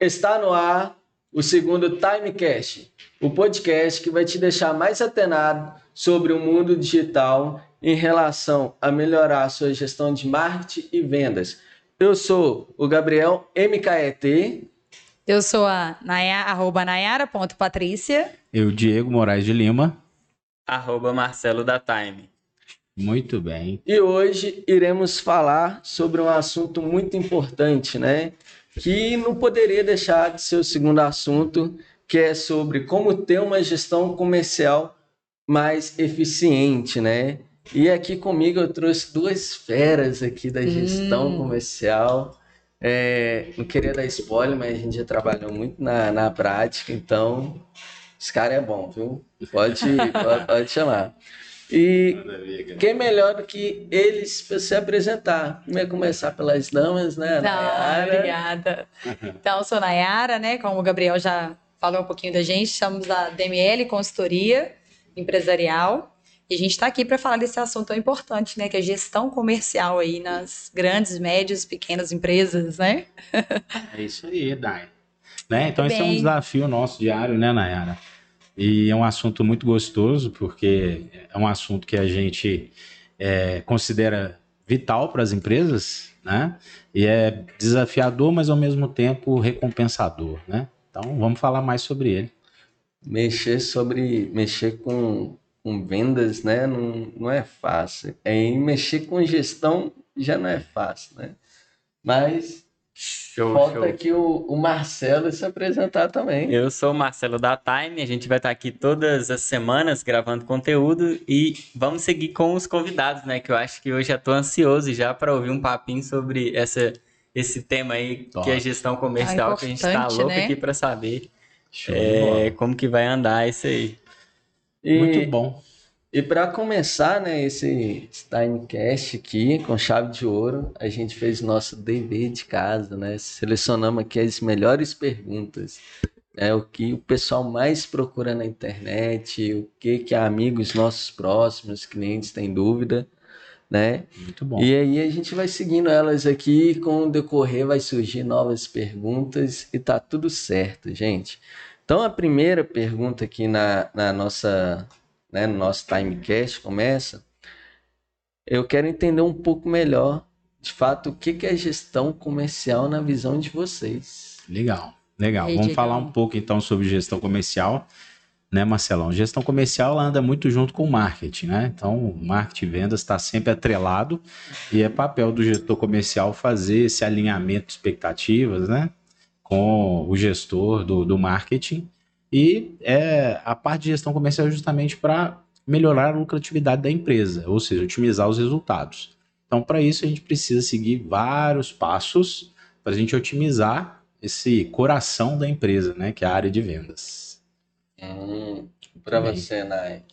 Está no ar o segundo Timecast, o podcast que vai te deixar mais atenado sobre o mundo digital em relação a melhorar a sua gestão de marketing e vendas. Eu sou o Gabriel MKET. Eu sou a Naya, arroba nayara.patrícia. Eu, Diego Moraes de Lima. Arroba Marcelo da Time. Muito bem. E hoje iremos falar sobre um assunto muito importante, né? Que não poderia deixar de ser o segundo assunto, que é sobre como ter uma gestão comercial mais eficiente, né? E aqui comigo eu trouxe duas feras aqui da gestão Hum. comercial. É, não queria dar spoiler, mas a gente já trabalhou muito na, na prática, então esse cara é bom, viu? Pode, pode, pode chamar. E quem melhor do que eles para se apresentar? Vai começar pelas damas, né? Não, Nayara. obrigada. Então, eu sou Nayara, né? Como o Gabriel já falou um pouquinho da gente, somos da DML Consultoria Empresarial. E a gente está aqui para falar desse assunto tão importante, né? Que é a gestão comercial aí nas grandes, médias, pequenas empresas, né? É isso aí, Dai. Né? Então, Muito esse é um bem. desafio nosso diário, né, Nayara? E é um assunto muito gostoso, porque é um assunto que a gente é, considera vital para as empresas, né? E é desafiador, mas ao mesmo tempo recompensador, né? Então, vamos falar mais sobre ele. Mexer sobre. Mexer com, com vendas, né? Não, não é fácil. É, mexer com gestão já não é fácil, né? Mas Show, falta show. aqui o, o Marcelo se apresentar também. Eu sou o Marcelo da Time, a gente vai estar aqui todas as semanas gravando conteúdo e vamos seguir com os convidados, né? Que eu acho que hoje já tô ansioso já para ouvir um papinho sobre essa, esse tema aí, Top. que é gestão comercial, Ah, que a gente tá importante, louco né? aqui para saber é, como que vai andar isso aí. E, Muito bom. E para começar, né, esse Timecast aqui com chave de ouro, a gente fez nosso dever de casa, né? Selecionamos aqui as melhores perguntas, né? O que o pessoal mais procura na internet, o que que amigos nossos próximos, clientes têm dúvida, né? Muito bom. E aí a gente vai seguindo elas aqui, com o decorrer vai surgir novas perguntas e tá tudo certo, gente. Então a primeira pergunta aqui na, na nossa, né, no nosso timecast começa. Eu quero entender um pouco melhor, de fato, o que que é gestão comercial na visão de vocês. Legal, legal. Aí, Vamos Diegão? falar um pouco então sobre gestão comercial, né, Marcelão? Gestão comercial ela anda muito junto com o marketing, né? Então, o marketing e vendas está sempre atrelado e é papel do gestor comercial fazer esse alinhamento de expectativas, né, com o gestor do, do marketing. E é, a parte de gestão comercial é justamente para melhorar a lucratividade da empresa, ou seja, otimizar os resultados. Então, para isso, a gente precisa seguir vários passos para a gente otimizar esse coração da empresa, né, que é a área de vendas. Hum, para você, Nai.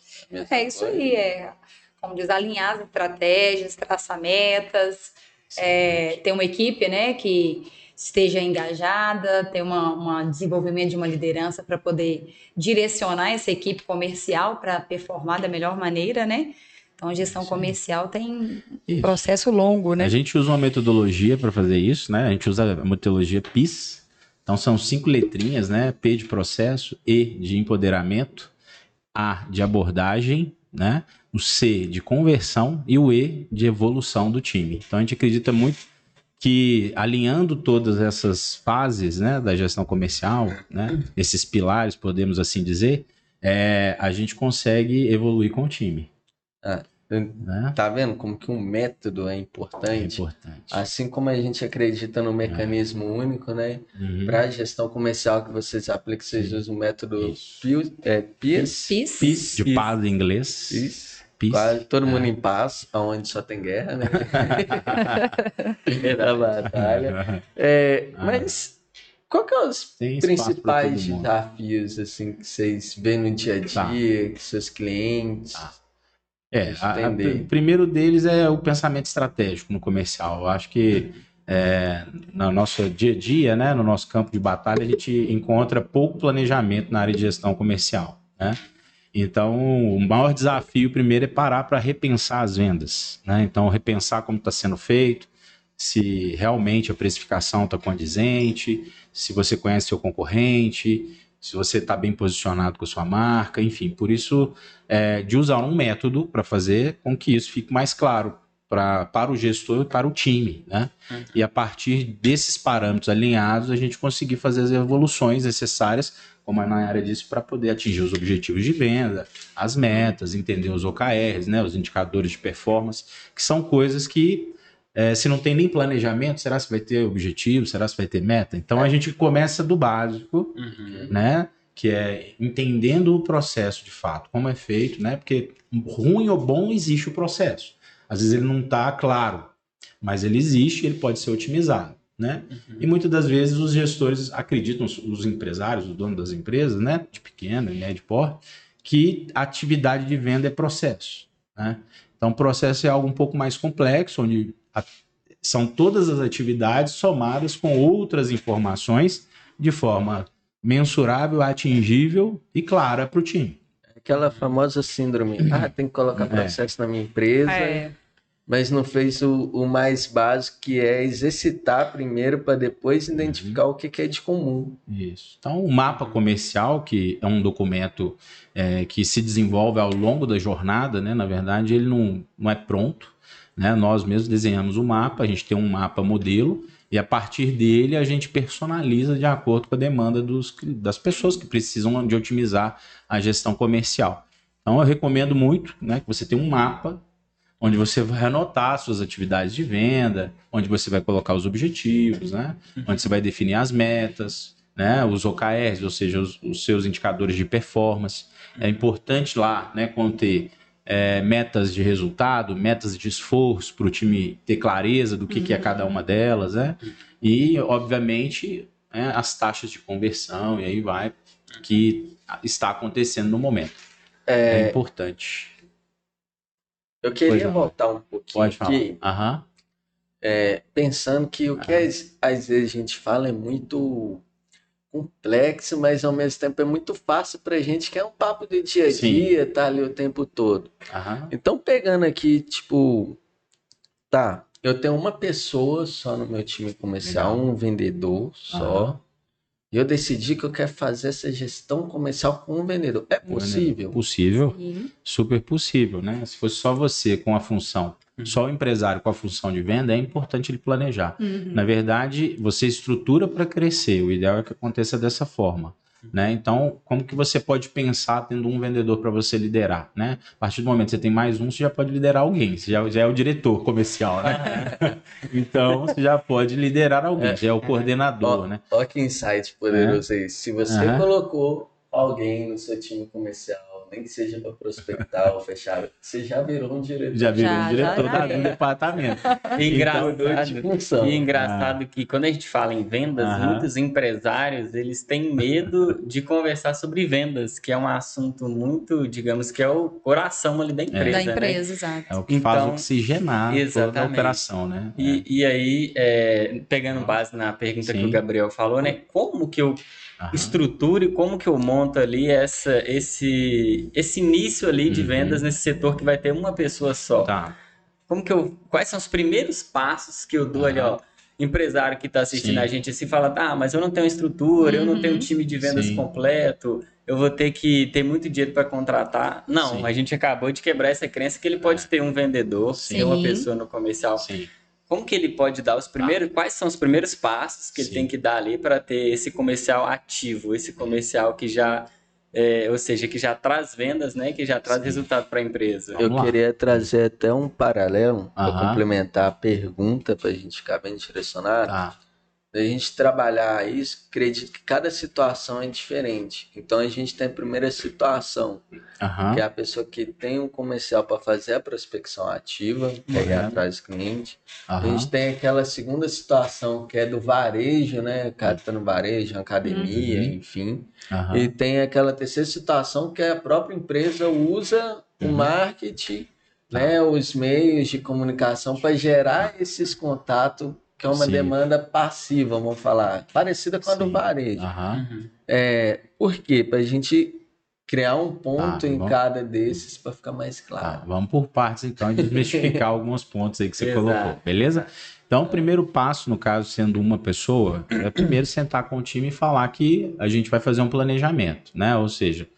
É isso coisa? aí, é, como diz, alinhar as estratégias, traçar metas, é, ter uma equipe, né, que esteja engajada, ter uma desenvolvimento de uma liderança para poder direcionar essa equipe comercial para performar da melhor maneira, né? Então, a gestão Sim. comercial tem um Isso. processo longo, né? A gente usa uma metodologia para fazer isso, né? A gente usa a metodologia PIS. Então são cinco letrinhas, né? P de processo, E de empoderamento, A de abordagem, né? O C de conversão e o E de evolução do time. Então a gente acredita muito que alinhando todas essas fases, né, da gestão comercial, né, esses pilares, podemos assim dizer, é, a gente consegue evoluir com o time. Né? Tá vendo como que um método é É importante? importante. Assim como a gente acredita no mecanismo único, né? Uhum. Para a gestão comercial que vocês aplicam, vocês usam o método. PIS, é, PIS, PIS. PIS, De paz em inglês. PIS. PIS. Quase todo mundo É. em paz, onde só tem guerra, né? da batalha. É, Ah. mas qual que é os Tem principais desafios assim que vocês veem no dia a Tá. dia, que seus clientes? Tá. É, a- a- o primeiro deles é o pensamento estratégico no comercial. Eu acho que é, no nosso dia a dia, né, no nosso campo de batalha, a gente encontra pouco planejamento na área de gestão comercial. Né? Então, o maior desafio primeiro é parar para repensar as vendas. Né? Então, repensar como está sendo feito, se realmente a precificação está condizente, se você conhece seu concorrente, se você está bem posicionado com a sua marca, enfim, por isso é, de usar um método para fazer com que isso fique mais claro pra, para o gestor e para o time, né? Uhum. E a partir desses parâmetros alinhados, a gente conseguir fazer as evoluções necessárias, como a Nayara disse, para poder atingir os objetivos de venda, as metas, entender os OKRs, né, os indicadores de performance, que são coisas que é, se não tem nem planejamento, será que vai ter objetivo? Será que vai ter meta? Então a gente começa do básico, uhum. né? Que é entendendo o processo de fato, como é feito, né? Porque ruim ou bom existe o processo. Às vezes ele não está claro, mas ele existe, ele pode ser otimizado, né? Uhum. E muitas das vezes os gestores acreditam, os empresários, os donos das empresas, né? De pequeno e médio porte, que a atividade de venda é processo, né? Então, o processo é algo um pouco mais complexo, onde a, são todas as atividades somadas com outras informações de forma mensurável, atingível e clara para o time. Aquela famosa síndrome, ah, tem que colocar é. processo é. na minha empresa, é. Mas não fez o, o, mais básico, que é exercitar primeiro para depois identificar uhum. o que, que, é de comum. Isso. Então, o mapa comercial, que é um documento é, que se desenvolve ao longo da jornada, né, na verdade, ele não, não é pronto, né? Nós mesmos desenhamos o mapa, a gente tem um mapa modelo e a partir dele a gente personaliza de acordo com a demanda dos, das pessoas que precisam de otimizar a gestão comercial. Então eu recomendo muito né, que você tenha um mapa onde você vai anotar suas atividades de venda, onde você vai colocar os objetivos, né, onde você vai definir as metas, né, os OKRs, ou seja, os, os seus indicadores de performance. É importante lá né, conter é, metas de resultado, metas de esforço para o time ter clareza do que, uhum. que é cada uma delas, né? E, obviamente, né, as taxas de conversão, e aí vai, que está acontecendo no momento. É, é importante. Eu queria voltar um pouquinho Pode falar. aqui. Uhum. É, pensando que o que às, às vezes a gente fala é muito complexo, mas ao mesmo tempo é muito fácil pra gente, que é um papo do dia a dia, Sim. tá ali o tempo todo. Uhum. Então, pegando aqui, tipo, tá, eu tenho uma pessoa só no meu time comercial, Legal. um vendedor só. E eu decidi que eu quero fazer essa gestão comercial com um vendedor. É possível? Possível. Sim. Super possível, né? Se fosse só você com a função Uhum. Só o empresário com a função de venda é importante ele planejar. Uhum. Na verdade, você estrutura para crescer. O ideal é que aconteça dessa forma. Né? Então, como que você pode pensar tendo um vendedor para você liderar? Né? A partir do momento que você tem mais um, você já pode liderar alguém. Você já, já é o diretor comercial, né? então, você já pode liderar alguém, é. já é o coordenador, ó, né? Que insight poderoso é. aí. Se você uhum. colocou alguém no seu time comercial nem que seja para prospectar ou fechar, você já virou um diretor. Já virou já, um diretor já, já. do departamento. E engraçado, e engraçado ah. que quando a gente fala em vendas, muitos empresários eles têm medo de conversar sobre vendas, que é um assunto muito, digamos, que é o coração ali da é. empresa. Da né? empresa, né? exato. É o que então, faz oxigenar exatamente. toda a operação, né? E, é. e aí, é, pegando base na pergunta Sim. que o Gabriel falou, né? Como que eu Aham. estruture como que eu monto ali essa, esse, esse início ali de uhum. vendas nesse setor que vai ter uma pessoa só. Tá. Como que eu, quais são os primeiros passos que eu dou Aham. ali, ó, empresário que está assistindo Sim. a gente assim fala, tá, mas eu não tenho estrutura, uhum. eu não tenho um uhum. time de vendas Sim. completo, eu vou ter que ter muito dinheiro para contratar. Não, Sim. a gente acabou de quebrar essa crença que ele pode é. ter um vendedor, ter uma pessoa no comercial. Sim como que ele pode dar os primeiros, quais são os primeiros passos que Sim. ele tem que dar ali para ter esse comercial ativo, esse comercial que já, é, ou seja, que já traz vendas, né, que já traz Sim. resultado para a empresa. Eu queria trazer até um paralelo para complementar a pergunta para a gente ficar bem direcionado. Tá a gente trabalhar isso, acredito que cada situação é diferente. Então a gente tem a primeira situação, uhum. que é a pessoa que tem um comercial para fazer a prospecção ativa, que é atrás do cliente. Uhum. A gente tem aquela segunda situação que é do varejo, né? Cara tá no varejo, academia, uhum. enfim. E tem aquela terceira situação que é a própria empresa usa o uhum. marketing, né? Os meios de comunicação para gerar esses contatos que é uma Sim. demanda passiva, vamos falar, parecida com a Sim. do varejo. Uhum. É, por quê? Para a gente criar um ponto Tá, em vamos- cada desses para ficar mais Tá, claro. vamos por partes então e desmistificar alguns pontos aí que você Exato. colocou, beleza? Então, o primeiro passo, no caso sendo uma pessoa, é primeiro sentar com o time e falar que a gente vai fazer um planejamento, né? Ou seja,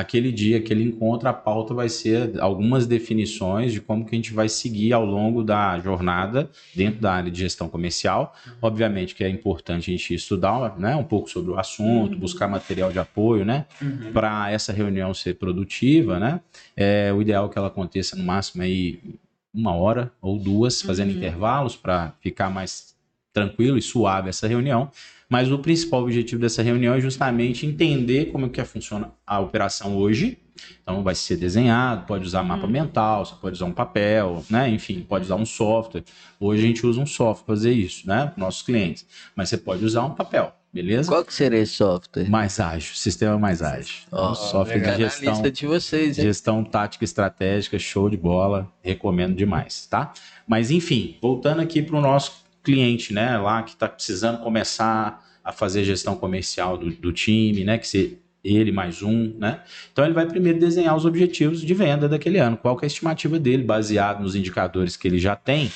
aquele dia, aquele encontro, a pauta vai ser algumas definições de como que a gente vai seguir ao longo da jornada dentro da área de gestão comercial. Obviamente que é importante a gente estudar né, um pouco sobre o assunto, buscar material de apoio, né? Uhum. para essa reunião ser produtiva, né? É o ideal é que ela aconteça no máximo aí uma hora ou duas, fazendo Uhum. intervalos para ficar mais tranquilo e suave essa reunião. Mas o principal objetivo dessa reunião é justamente entender como é que funciona a operação hoje. Então vai ser desenhado, pode usar mapa Uhum. mental, você pode usar um papel, né? Enfim, pode usar um software. Hoje a gente usa um software para fazer isso, né? Para nossos clientes. Mas você pode usar um papel, beleza? Qual que seria esse software? Mais ágil, sistema mais ágil. Ó, um software Fica de gestão, lista de vocês, hein? gestão tática estratégica, show de bola, recomendo demais, tá? Mas enfim, voltando aqui para o nosso cliente, né, lá que está precisando começar a fazer gestão comercial do, do time, né, que se ele mais um, né? Então ele vai primeiro desenhar os objetivos de venda daquele ano, qual que é a estimativa dele, baseado nos indicadores que ele já tem,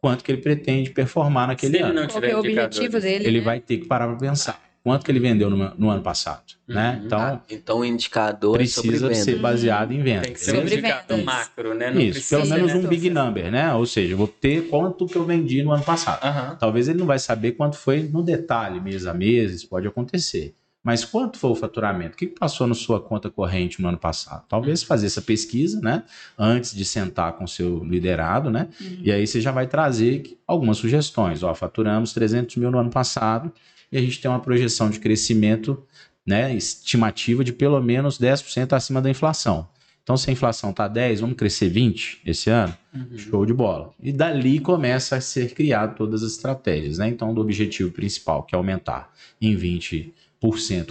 quanto que ele pretende performar naquele ele ano Qual é o objetivo dele? ele né? vai ter que parar para pensar quanto que ele vendeu no, no ano passado, né? Uhum. Então Ah, então o indicador é precisa venda. ser baseado em venda. Tem que ser um indicador vendas. macro, né? Não Isso, precisa, pelo menos né? um big number, né? Ou seja, vou ter quanto que eu vendi no ano passado. Aham. Talvez ele não vai saber quanto foi no detalhe, mês a mês, isso pode acontecer. Mas quanto foi o faturamento? O que passou na sua conta corrente no ano passado? Talvez fazer essa pesquisa, né? Antes de sentar com o seu liderado, né? Uhum. E aí você já vai trazer algumas sugestões. Ó, faturamos 300 mil no ano passado e a gente tem uma projeção de crescimento, né? Estimativa de pelo menos 10% acima da inflação. Então, se a inflação está 10, vamos crescer 20 esse ano? Uhum. Show de bola. E dali começa a ser criado todas as estratégias, né? Então, do objetivo principal, que é aumentar em 20%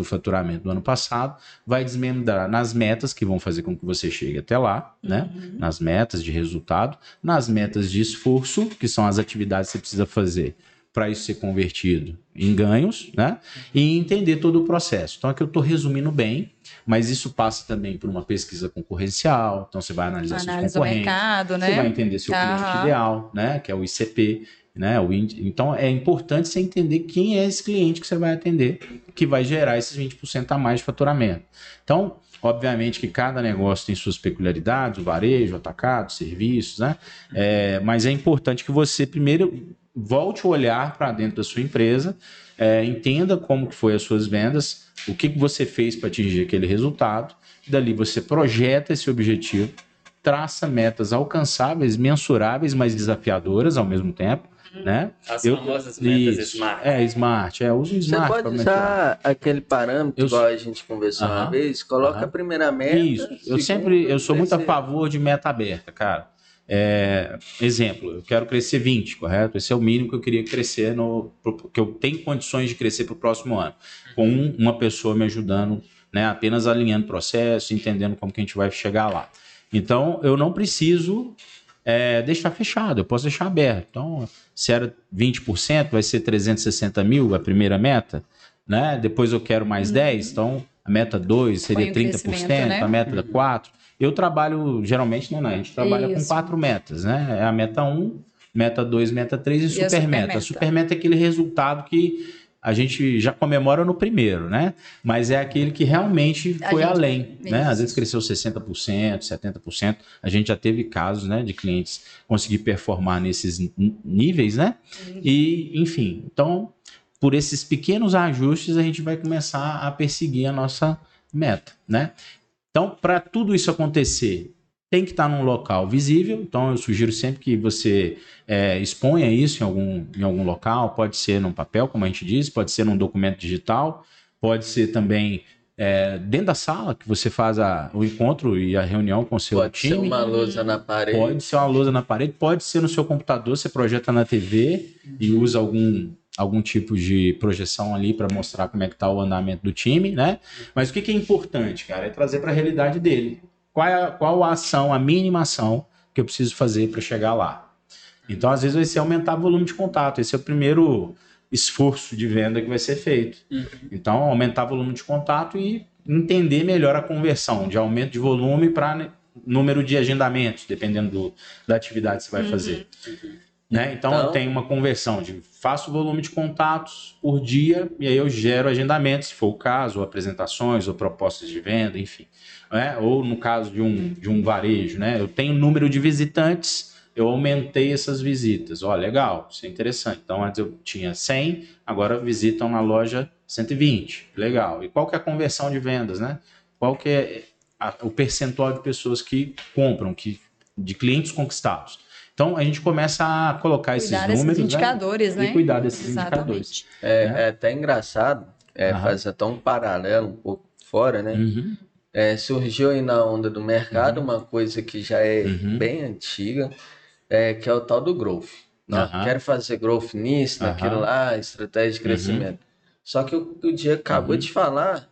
o faturamento do ano passado, vai desmembrar nas metas que vão fazer com que você chegue até lá, né? Uhum. Nas metas de resultado, nas metas de esforço, que são as atividades que você precisa fazer para isso ser convertido em ganhos, né? E entender todo o processo. Então, aqui eu estou resumindo bem, mas isso passa também por uma pesquisa concorrencial. Então, você vai analisar seus Análise do concorrentes, mercado, você vai né? entender seu cliente Aham. ideal, né? Que é o ICP, né? O. Então é importante você entender quem é esse cliente que você vai atender, que vai gerar esses 20% a mais de faturamento. Então, obviamente que cada negócio tem suas peculiaridades, o varejo, o atacado, serviços, né? É, mas é importante que você primeiro volte o olhar para dentro da sua empresa, é, entenda como que foi as suas vendas, o que, que você fez para atingir aquele resultado, dali você projeta esse objetivo, traça metas alcançáveis, mensuráveis, mas desafiadoras ao mesmo tempo, né? As Eu- famosas metas Isso, smart. É, smart, é, usa o Você smart pode pra mensurar. usar aquele parâmetro, Eu- igual a gente conversou uma Aham. vez, coloca Aham. a primeira meta. Isso, eu sempre, eu sou muito a favor de meta aberta, cara. É, exemplo, eu quero crescer 20, correto? Esse é o mínimo que eu queria crescer no que eu tenho condições de crescer para o próximo ano, com um- uma pessoa me ajudando, né? Apenas alinhando o processo, entendendo como que a gente vai chegar lá. Então, eu não preciso é, deixar fechado, eu posso deixar aberto. Então, se era 20%, vai ser 360 mil a primeira meta, né? Depois eu quero mais 10, então a meta 2 seria Põe o 30%, crescimento, né? a meta 4. Eu trabalho, geralmente, não, não, a gente trabalha com Isso. quatro metas, né? É a meta 1, meta 2, meta 3 e, E super meta. super meta é aquele resultado que a gente já comemora no primeiro, né? Mas é aquele que realmente foi gente- além, né? Às vezes cresceu 60%, 70%. A gente já teve casos, né, de clientes conseguir performar nesses níveis, né? E, enfim, então, por esses pequenos ajustes, a gente vai começar a perseguir a nossa meta, né? Então, para tudo isso acontecer, tem que estar num local visível. Então, eu sugiro sempre que você é, exponha isso em algum, em algum local. Pode ser num papel, como a gente diz, pode ser num documento digital, pode ser também é, dentro da sala que você faz a- o encontro e a reunião com o seu Pode ser time. uma lousa na parede. Pode ser uma lousa na parede, pode ser no seu computador, você projeta na TV e usa algum, algum tipo de projeção ali para mostrar como é que está o andamento do time, né? Mas o que, que é importante, cara, é trazer para a realidade dele. Qual, é a, qual a ação, a mínima ação que eu preciso fazer para chegar lá? Então, às vezes, vai ser aumentar o volume de contato. Esse é o primeiro esforço de venda que vai ser feito. Então, aumentar o volume de contato e entender melhor a conversão de aumento de volume para número de agendamentos, dependendo do, da atividade que você vai fazer. Né? Então, Então- eu tenho uma conversão de faço volume de contatos por dia e aí eu gero agendamentos, se for o caso, ou apresentações, ou propostas de venda, enfim. né? Ou no caso de um, de um varejo, né? eu tenho número de visitantes, eu aumentei essas visitas. Ó, legal, isso é interessante. Então, antes eu tinha 100, agora visitam na loja 120. Legal. E qual que é a conversão de vendas, né? Qual que é a- o percentual de pessoas que compram, que, de clientes conquistados? Então, a gente começa a colocar esses Cuidar desses números né? indicadores, né? e cuidar desses indicadores. Exatamente. É, né? é até engraçado, é, faz até um paralelo um pouco fora, né? Uhum. É, surgiu aí na onda do mercado uma coisa que já é Uhum. bem antiga, é, que é o tal do growth. né? Aham. Quero fazer growth nisso, naquilo. Uhum. lá, estratégia de crescimento. Só que o que o Diego acabou de falar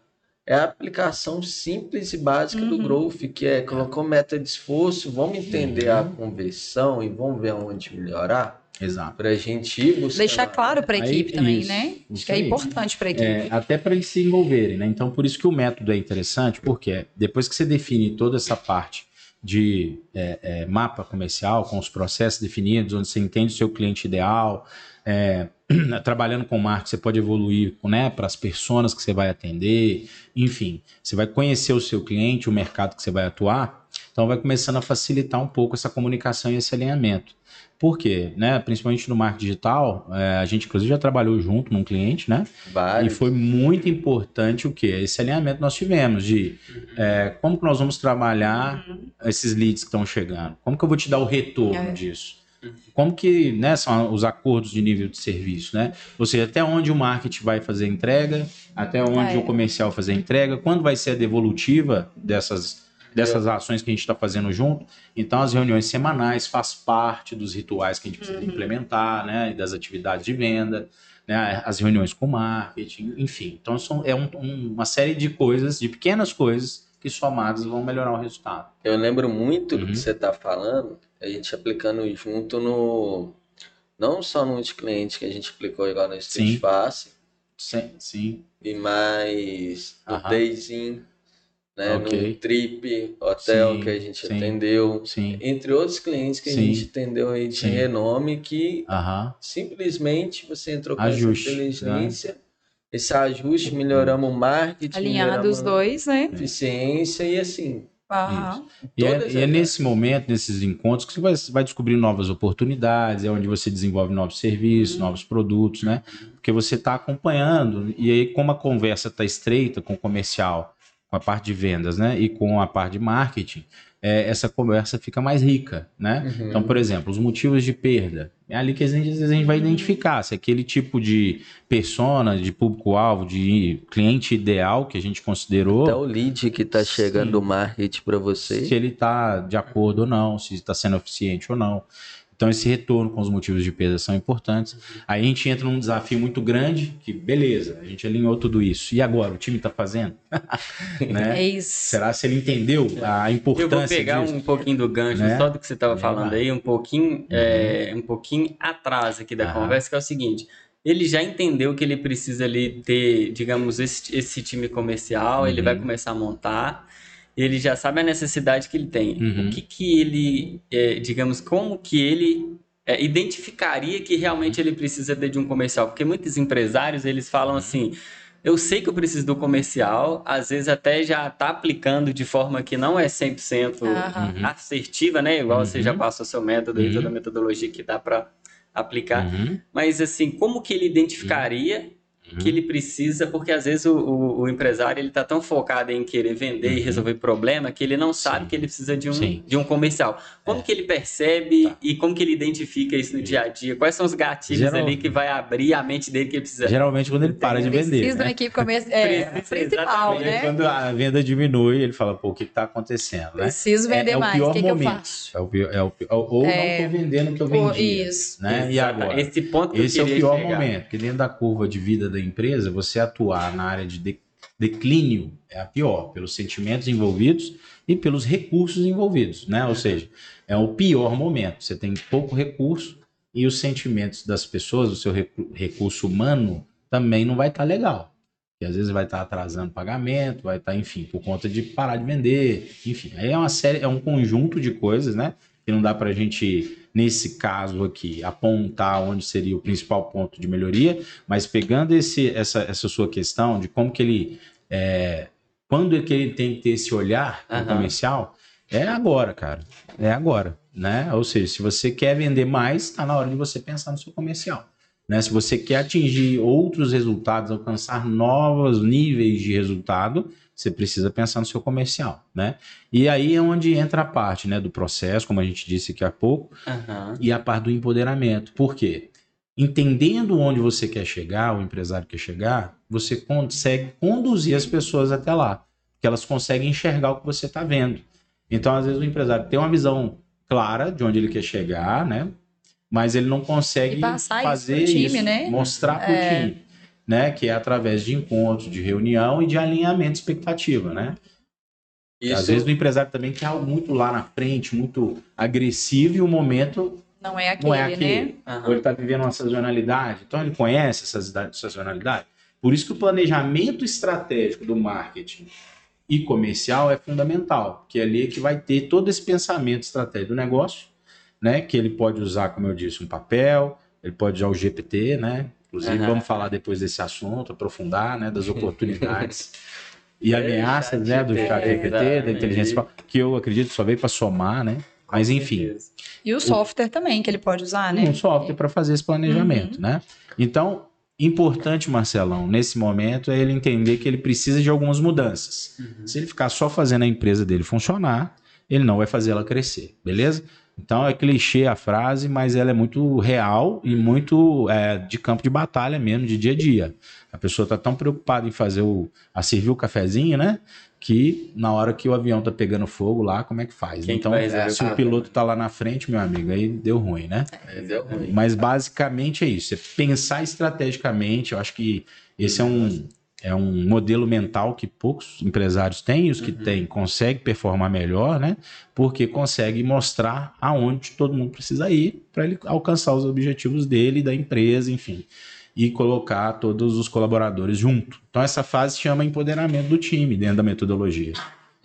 é a aplicação simples e básica do Uhum. growth, que é colocou meta de esforço, vamos entender Uhum. a conversão e vamos ver onde melhorar, Exato. para a gente ir buscar. Deixar claro para a Aí, equipe também, isso, né? Acho isso que é aí. importante para a equipe. É, até para eles se envolverem, né? Então, por isso que o método é interessante, porque depois que você define toda essa parte de é, é, mapa comercial, com os processos definidos, onde você entende o seu cliente ideal, é, trabalhando com marketing, você pode evoluir né, para as pessoas que você vai atender, enfim, você vai conhecer o seu cliente, o mercado que você vai atuar, então vai começando a facilitar um pouco essa comunicação e esse alinhamento. Por quê? Né? Principalmente no marketing digital, é, a gente inclusive já trabalhou junto num cliente, né? Vários. E foi muito importante o que? Esse alinhamento nós tivemos de é, como que nós vamos trabalhar esses leads que estão chegando? Como que eu vou te dar o retorno É. disso? Como que né, são os acordos de nível de serviço, né? Ou seja, até onde o marketing vai fazer entrega, até onde É. o comercial vai fazer a entrega, quando vai ser a devolutiva dessas, dessas ações que a gente está fazendo junto. Então, as reuniões semanais faz parte dos rituais que a gente precisa implementar, né? E das atividades de venda né, as reuniões com marketing, enfim. Então, são, é um- um- uma série de coisas, de pequenas coisas, que somadas vão melhorar o resultado. Eu lembro muito do Uhum. que você está falando, a gente aplicando junto no. Não só no cliente que a gente aplicou igual no Street Sim. Face, Sim, sim. e mais no. Dayzin, né, Ok. no Trip Hotel Sim, que a gente sim. atendeu, sim. entre outros clientes que a gente atendeu aí de Sim. renome que Aham. simplesmente você entrou com Ajuste, né? essa inteligência, esse ajuste, melhoramos o marketing, Alinhado os dois, né? eficiência e assim. Aham. E é, e é nesse momento, nesses encontros, que você vai, vai descobrir novas oportunidades, é onde você desenvolve novos serviços, novos produtos, né? Porque você está acompanhando, e aí, como a conversa está estreita com o comercial, com a parte de vendas, né? E com a parte de marketing, é, essa conversa fica mais rica, né? Uhum. Então, por exemplo, os motivos de perda. É ali que a gente, às vezes a gente vai identificar se aquele tipo de persona, de público-alvo, de cliente ideal que a gente considerou. Até o lead que tá chegando Sim. do marketing para você. se ele está de acordo ou não, se está sendo eficiente ou não. Então, esse retorno com os motivos de perda são importantes. Aí a gente entra num desafio muito grande, que beleza, a gente alinhou tudo isso. E agora, o time está fazendo? né? É isso. Será se ele entendeu a Eu importância vou pegar disso? um pouquinho do gancho Né? só do que você estava falando aí, um pouquinho, é, um pouquinho atrás aqui da Aham. conversa, que é o seguinte. Ele já entendeu que ele precisa ali ter, digamos, esse, esse time comercial, ele Uhum. vai começar a montar, ele já sabe a necessidade que ele tem. Uhum. O que que ele, é, digamos, como que ele é, identificaria que realmente ele precisa de um comercial? Porque muitos empresários, eles Uhum. falam assim, eu sei que eu preciso do comercial, às vezes até já está aplicando de forma que não é 100% Aham. Uhum. assertiva, né? Igual você Uhum. já passou seu método e Uhum. toda a metodologia que dá para aplicar. Uhum, Mas assim, como que ele identificaria uhum. Que ele precisa? Porque às vezes o, o- o empresário ele tá tão focado em querer vender e Uhum. resolver problema que ele não sabe Sim. que ele precisa de um, Sim. de um comercial. Como É. que ele percebe Tá. e como que ele identifica isso no dia a dia? Quais são os gatilhos Geral- ali que vai abrir a mente dele que ele precisa? Geralmente, quando ele para de vender. Precisa de né? uma equipe comercial. É, Precisa, principal, né? Quando a venda diminui, ele fala, pô, o que está acontecendo, né? Preciso vender é, é o mais. pior O que, que eu momento. faço? É o pior, é o pior- ou É. não estou vendendo o que eu Pô, vendia. Isso. Né? E agora? Esse ponto que Esse é o pior chegar. momento, porque dentro da curva de vida da empresa, você atuar na área de de- declínio é a pior, pelos sentimentos envolvidos e pelos recursos envolvidos, né? Ou seja, é o pior momento. Você tem pouco recurso e os sentimentos das pessoas, o seu recu- recurso humano, também não vai estar legal. Porque às vezes vai estar atrasando pagamento, vai estar, enfim, por conta de parar de vender, enfim. Aí é uma série, é um conjunto de coisas, né? Que não dá para a gente, nesse caso aqui, apontar onde seria o principal ponto de melhoria, mas pegando esse, essa, essa sua questão de como que ele. é, quando é que ele tem que ter esse olhar no Aham. comercial, é agora, cara. É agora, né? Ou seja, se você quer vender mais, está na hora de você pensar no seu comercial. Né? Se você quer atingir outros resultados, alcançar novos níveis de resultado, você precisa pensar no seu comercial, né? E aí é onde entra a parte, né, do processo, como a gente disse aqui há pouco, Aham. e a parte do empoderamento. Por quê? Entendendo onde você quer chegar, o empresário quer chegar, você consegue conduzir as pessoas até lá, porque elas conseguem enxergar o que você está vendo. Então, às vezes, o empresário tem uma visão clara de onde ele quer chegar, né? Mas ele não consegue isso fazer pro time, isso, né? mostrar para o É. time, né? Que é através de encontros, de reunião e de alinhamento de expectativa, né? Isso, Às vezes o empresário também quer algo muito lá na frente, muito agressivo e o momento Não é aquele, não é né? aquele. Aham. Ou ele está vivendo uma sazonalidade. Então ele conhece essa sazonalidade. Por isso que o planejamento estratégico do marketing e comercial é fundamental, porque é ali que vai ter todo esse pensamento estratégico do negócio, né? Que ele pode usar, como eu disse, um papel, ele pode usar o GPT, né? Inclusive, Aham. vamos falar depois desse assunto, aprofundar, né? Das oportunidades e É, ameaças, né? Do chat GPT, da inteligência, que eu acredito só veio para somar, né? Mas enfim. E o software também, que ele pode usar, né? um software para fazer esse planejamento, né? Então, importante, Marcelão, nesse momento é ele entender que ele precisa de algumas mudanças. Uhum. Se ele ficar só fazendo a empresa dele funcionar, ele não vai fazer ela crescer, beleza? Então é clichê a frase, mas ela é muito real e muito é, de campo de batalha mesmo, de dia a dia. A pessoa está tão preocupada em fazer o. a servir o cafezinho, né? Que na hora que o avião tá pegando fogo lá, como é que faz? Quem que então, vai resolver se o problema? piloto tá lá na frente, meu amigo, aí deu ruim, né? Mas deu ruim. Mas basicamente é isso, é pensar estrategicamente. Eu acho que esse é um, é um modelo mental que poucos empresários têm, e os que Uhum. têm conseguem performar melhor, né? Porque consegue mostrar aonde todo mundo precisa ir para ele alcançar os objetivos dele, da empresa, enfim. E colocar todos os colaboradores junto. Então essa fase chama empoderamento do time dentro da metodologia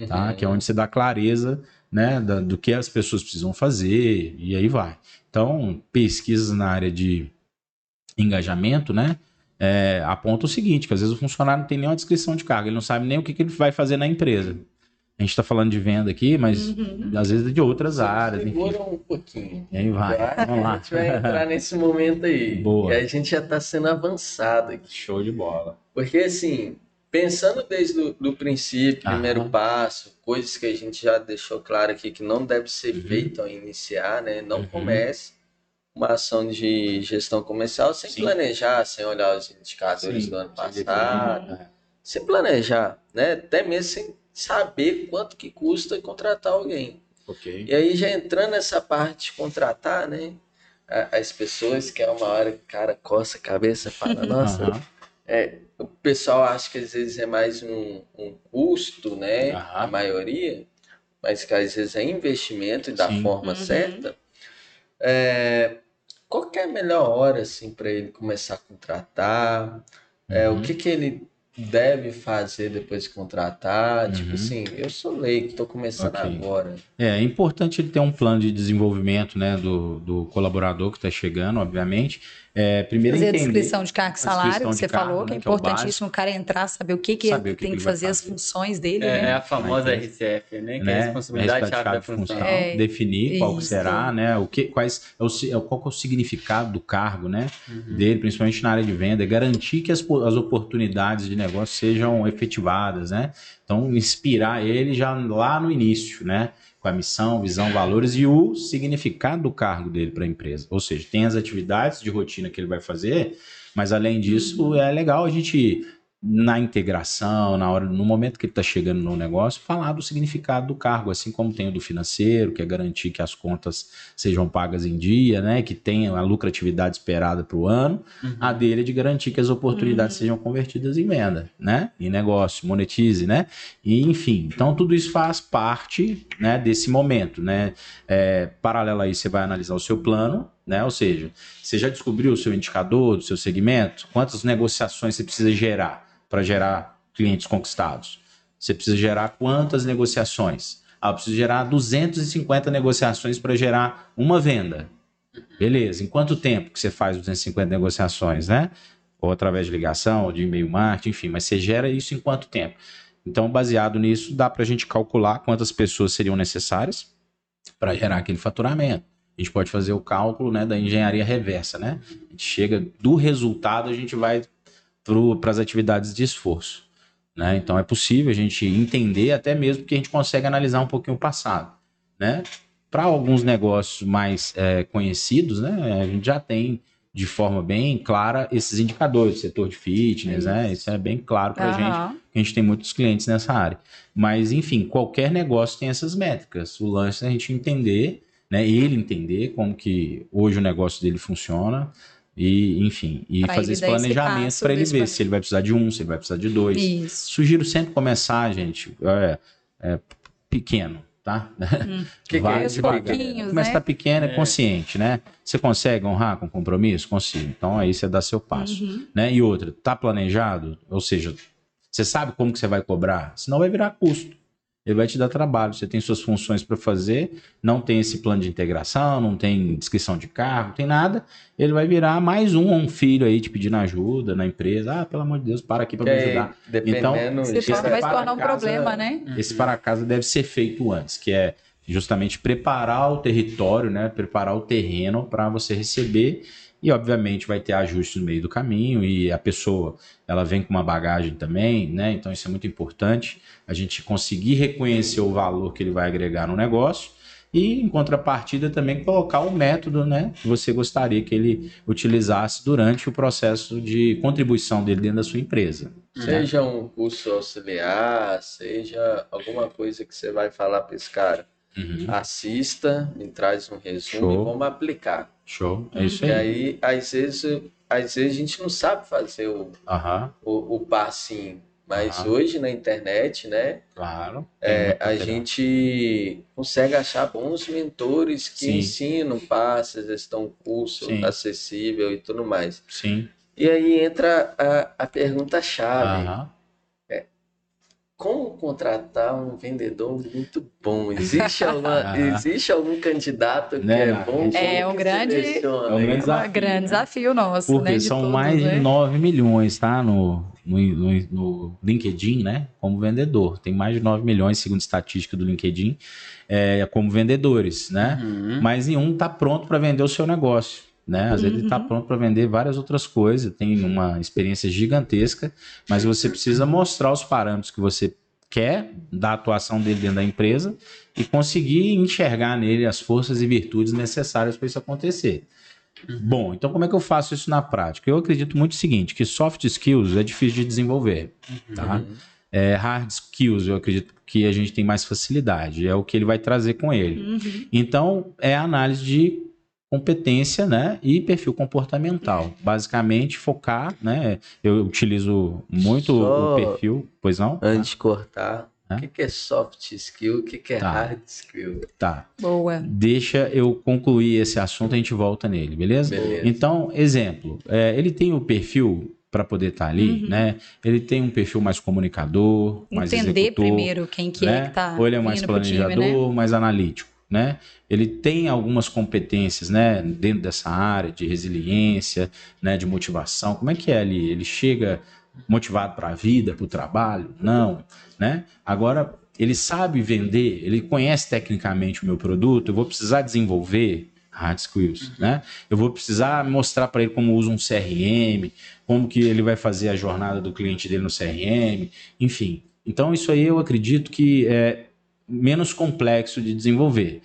tá? Que é onde você dá clareza, né, da- do que as pessoas precisam fazer e aí vai. Então, pesquisas na área de engajamento, né, é, aponta o seguinte, que às vezes o funcionário não tem nenhuma descrição de cargo, ele não sabe nem o que, que ele vai fazer na empresa. A gente está falando de venda aqui, mas Uhum. às vezes é de outras áreas, enfim. Segura um pouquinho. E aí vai, vamos lá. A gente vai entrar nesse momento aí. Boa. E a gente já está sendo avançado aqui. Show de bola. Porque, assim, pensando desde o do princípio, Aham. primeiro passo, coisas que a gente já deixou claro aqui que não deve ser Uhum. feito ao iniciar, né? Não Uhum. comece uma ação de gestão comercial sem Sim. planejar, sem olhar os indicadores Sim, do ano passado, né? sem planejar, né? Até mesmo sem saber quanto que custa contratar alguém. Ok. E aí já entrando nessa parte de contratar, né? As pessoas que é uma hora que o cara coça a cabeça fala, nossa, Aham. é, o pessoal acha que às vezes é mais um, um custo, né? Aham. A maioria, mas que às vezes é investimento e da Sim. forma Uhum. certa. É, qual que é a melhor hora assim para ele começar a contratar? É, Uhum. O que que ele deve fazer depois de contratar? Tipo Uhum. assim, eu sou leigo, estou começando Ok. agora. É, é importante ele ter um plano de desenvolvimento né, do, do colaborador que está chegando, obviamente. É, primeiro Fazer a entender. descrição de cargo e a salário, que de você cargo, falou, que é né, que é o importantíssimo o cara entrar, saber o que, que Saber ele o que tem que que fazer, as funções dele, É, é né? a famosa ter. RCF, né? Que é a né? responsabilidade chave da responsabilidade função. É, definir qual que isso. será, né? O que, quais, é o, é o- qual que é o significado do cargo, né? Uhum. Dele, principalmente na área de venda, é garantir que as, as oportunidades de negócio sejam efetivadas, né? Então, inspirar ele já lá no início, né? Com a missão, visão, valores e o significado do cargo dele para a empresa. Ou seja, tem as atividades de rotina que ele vai fazer, mas além disso, é legal a gente na integração, na hora, no momento que ele está chegando no negócio, falar do significado do cargo, assim como tem o do financeiro, que é garantir que as contas sejam pagas em dia, né? Que tenha a lucratividade esperada para o ano. Uhum. A dele é de garantir que as oportunidades Uhum. sejam convertidas em venda, né? Em negócio, monetize, né? E enfim, então tudo isso faz parte, né? Desse momento, né? É, paralelo a isso, você vai analisar o seu plano, Né? Ou seja, você já descobriu o seu indicador do seu segmento? Quantas negociações você precisa gerar para gerar clientes conquistados? Você precisa gerar quantas negociações? Ah, eu preciso gerar 250 negociações para gerar uma venda. Beleza. Em quanto tempo que você faz 250 negociações, né? Ou através de ligação, ou de e-mail marketing, enfim, mas você gera isso em quanto tempo? Então, baseado nisso, dá para a gente calcular quantas pessoas seriam necessárias para gerar aquele faturamento. A gente pode fazer o cálculo né, da engenharia reversa, né? A gente chega do resultado, a gente vai para as atividades de esforço. Né? Então é possível a gente entender, até mesmo que a gente consegue analisar um pouquinho o passado. Né? Para alguns negócios mais é, conhecidos, né, a gente já tem de forma bem clara esses indicadores, setor de fitness, né? Isso. né? Isso é bem claro para a uhum. gente. A gente tem muitos clientes nessa área. Mas, enfim, qualquer negócio tem essas métricas. O lance é a gente entender, né? Ele entender como que hoje o negócio dele funciona e, enfim, e pra fazer esse planejamento para ele ver se ele vai precisar de um, se ele vai precisar de dois. Isso. Sugiro sempre começar, gente, é, é pequeno, tá? Hum. Que vai que é Começa né? tá pequeno, é, é consciente, né? Você consegue honrar com compromisso? Consigo. Então aí você dá seu passo, uhum. né? E outra, tá planejado? Ou seja, você sabe como que você vai cobrar? Senão vai virar custo ele vai te dar trabalho. Você tem suas funções para fazer, não tem esse plano de integração, não tem descrição de carro, não tem nada. Ele vai virar mais um um filho aí te pedindo ajuda na empresa. Ah, pelo amor de Deus, para aqui para me ajudar. Então, se vai se tornar um problema, né? Esse para casa deve ser feito antes, que é justamente preparar o território, né? Preparar o terreno para você receber e obviamente vai ter ajustes no meio do caminho e a pessoa ela vem com uma bagagem também, né? Então isso é muito importante a gente conseguir reconhecer o valor que ele vai agregar no negócio e em contrapartida também colocar o método, né, que você gostaria que ele utilizasse durante o processo de contribuição dele dentro da sua empresa. Seja um curso auxiliar, seja alguma coisa que você vai falar para esse cara Uhum. Assista, me traz um resumo Show. e vamos aplicar. Show, é isso aí. E aí, às vezes, às vezes a gente não sabe fazer o, uhum. o, o passinho. Mas uhum. hoje na internet, né? Claro. É, a gente consegue achar bons mentores que Sim. ensinam passos, estão curso Sim. acessível e tudo mais. Sim. E aí entra a, a pergunta-chave. Uhum como contratar um vendedor muito bom? Existe, alguma, existe algum candidato que né, é bom? É um grande, é um grande desafio, grande desafio nosso. Porque né, são todos, mais né? de 9 milhões, tá? No, no, no, no, LinkedIn, né? Como vendedor. Tem mais de 9 milhões, segundo estatística do LinkedIn, é, como vendedores, né? Uhum. Mas nenhum está pronto para vender o seu negócio. Né? Às vezes ele está uhum. pronto para vender várias outras coisas, tem uma experiência gigantesca, mas você precisa mostrar os parâmetros que você quer da atuação dele dentro da empresa e conseguir enxergar nele as forças e virtudes necessárias para isso acontecer. Uhum. Bom, então como é que eu faço isso na prática? Eu acredito muito o seguinte, que soft skills é difícil de desenvolver, uhum. tá? É, hard skills eu acredito que a gente tem mais facilidade, é o que ele vai trazer com ele. Uhum. Então, é a análise de competência, né, e perfil comportamental. Basicamente focar, né, eu utilizo muito Só o perfil, pois não? Antes de cortar, o que, que, é soft skill, o que, que é tá. hard skill? Tá. Boa. Deixa eu concluir esse assunto, a gente volta nele, beleza? beleza. Então, exemplo, é, ele tem o perfil para poder estar tá ali, uhum. né? Ele tem um perfil mais comunicador, Entender mais executor. primeiro quem que é né? é que tá Ou ele é mais planejador, time, né? mais analítico né? Ele tem algumas competências, né, dentro dessa área de resiliência, né, de motivação. Como é que é ali? Ele chega motivado para a vida, para o trabalho? Não, né? Agora ele sabe vender, ele conhece tecnicamente o meu produto. Eu vou precisar desenvolver hard skills, né? Eu vou precisar mostrar para ele como usa um CRM, como que ele vai fazer a jornada do cliente dele no CRM, enfim. Então isso aí eu acredito que é, menos complexo de desenvolver.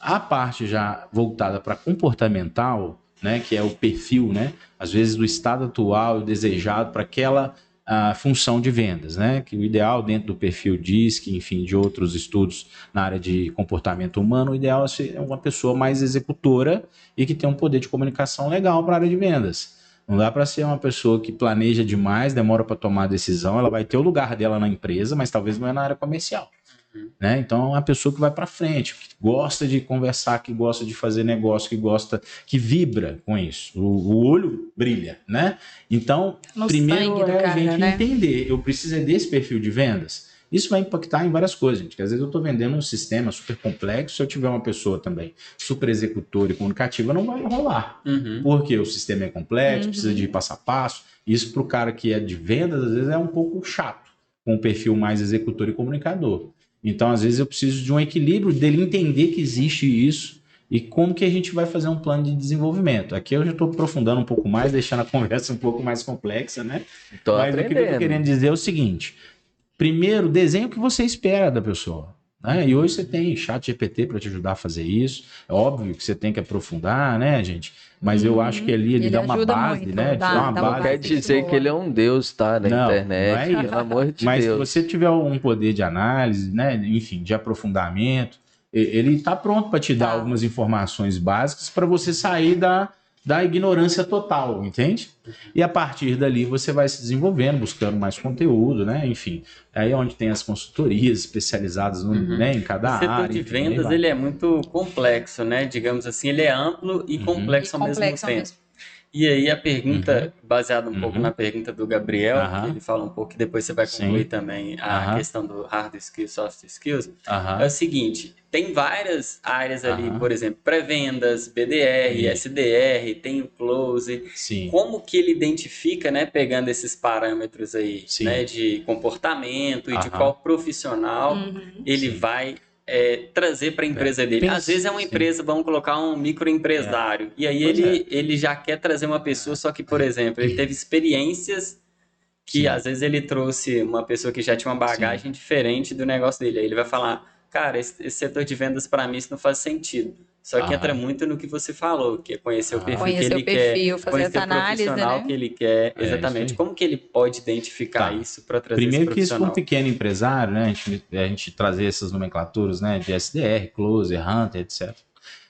A parte já voltada para comportamental, né, que é o perfil, né, às vezes do estado atual desejado para aquela a função de vendas, né? Que o ideal dentro do perfil DISC, enfim, de outros estudos na área de comportamento humano, o ideal é ser uma pessoa mais executora e que tem um poder de comunicação legal para a área de vendas. Não dá para ser uma pessoa que planeja demais, demora para tomar decisão, ela vai ter o lugar dela na empresa, mas talvez não é na área comercial. Né? Então é uma pessoa que vai para frente, que gosta de conversar, que gosta de fazer negócio, que gosta, que vibra com isso. O, o olho brilha, né? Então, No primeiro é a cara, gente né? entender, eu preciso é desse perfil de vendas. Isso vai impactar em várias coisas, gente. Que às vezes eu estou vendendo um sistema super complexo, se eu tiver uma pessoa também super executora e comunicativa, não vai rolar. Uhum. Porque o sistema é complexo, Uhum. precisa de passo a passo. Isso para o cara que é de vendas, às vezes é um pouco chato, com um perfil mais executor e comunicador. Então, às vezes, eu preciso de um equilíbrio dele entender que existe isso e como que a gente vai fazer um plano de desenvolvimento. Aqui eu já estou aprofundando um pouco mais, deixando a conversa um pouco mais complexa, né? Tô Mas o que eu aprendendo. estou querendo dizer é o seguinte: primeiro, desenhe o que você espera da pessoa. Né? E hoje você tem chat GPT para te ajudar a fazer isso. É óbvio que você tem que aprofundar, né, gente? Mas eu Uhum. acho que ali ele, Ele dá uma base, muito, né? Te dá- dá uma dá base. Quer dizer que ele é um deus, tá? Na Não, internet. não é isso. Pelo amor de Mas se Deus. você tiver um poder de análise, né, enfim, de aprofundamento, ele está pronto para te dar Tá. algumas informações básicas para você sair da, da ignorância total, entende? E a partir dali você vai se desenvolvendo, buscando mais conteúdo, né? Enfim, aí é onde tem as consultorias especializadas no- Uhum. né, em cada O setor área. de vendas ele é muito complexo, né? Digamos assim, ele é amplo e Uhum. complexo ao Complexo mesmo ao tempo. mesmo. E aí a pergunta, baseada um pouco Uhum. na pergunta do Gabriel, Aham. que ele fala um pouco, e depois você vai Sim. concluir também a questão do hard skills, soft skills, é o seguinte, tem várias áreas ali, por exemplo, pré-vendas, BDR. SDR, tem o close, Sim. como que ele identifica, né, pegando esses parâmetros aí, Sim. né, de comportamento e de qual profissional Uhum. ele Sim. vai é, trazer para a empresa dele. Pensa- Às vezes é uma sim. empresa, vamos colocar um microempresário, e aí Pois ele, ele já quer trazer uma pessoa, só que, por exemplo, ele teve experiências que Sim. às vezes ele trouxe uma pessoa que já tinha uma bagagem diferente do negócio dele. Aí ele vai falar, cara, esse, esse setor de vendas para mim isso não faz sentido. Só que Aham. entra muito no que você falou, que é conhecer o Aham. perfil que Conhecer ele o perfil, quer, fazer conhecer essa o análise, profissional né? que ele quer, É, exatamente. Como que ele pode identificar Tá. isso para trazer Primeiro esse que isso para um pequeno empresário, né? A gente, a gente trazer essas nomenclaturas, né? De SDR, Closer, Hunter, etc.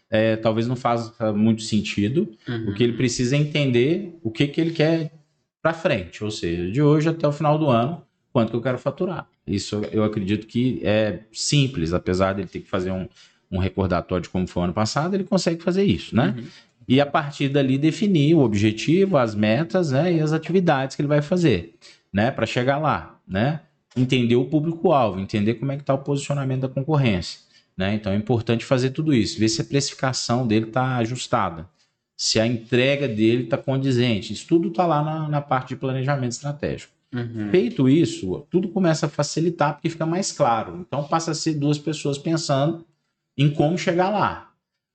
É, talvez não faça muito sentido. Uhum. O que ele precisa é entender o que, que ele quer para frente. Ou seja, de hoje até o final do ano, quanto que eu quero faturar. Isso eu acredito que é simples, apesar dele ter que fazer um, um recordatório de como foi o ano passado, ele consegue fazer isso, né? Uhum. E a partir dali definir o objetivo, as metas, né, e as atividades que ele vai fazer, né, para chegar lá, né? Entender o público-alvo, entender como é que está o posicionamento da concorrência, né? Então é importante fazer tudo isso, ver se a precificação dele está ajustada, se a entrega dele está condizente. Isso tudo está lá na, na parte de planejamento estratégico. Uhum. Feito isso, tudo começa a facilitar porque fica mais claro. Então passa a ser duas pessoas pensando em como chegar lá.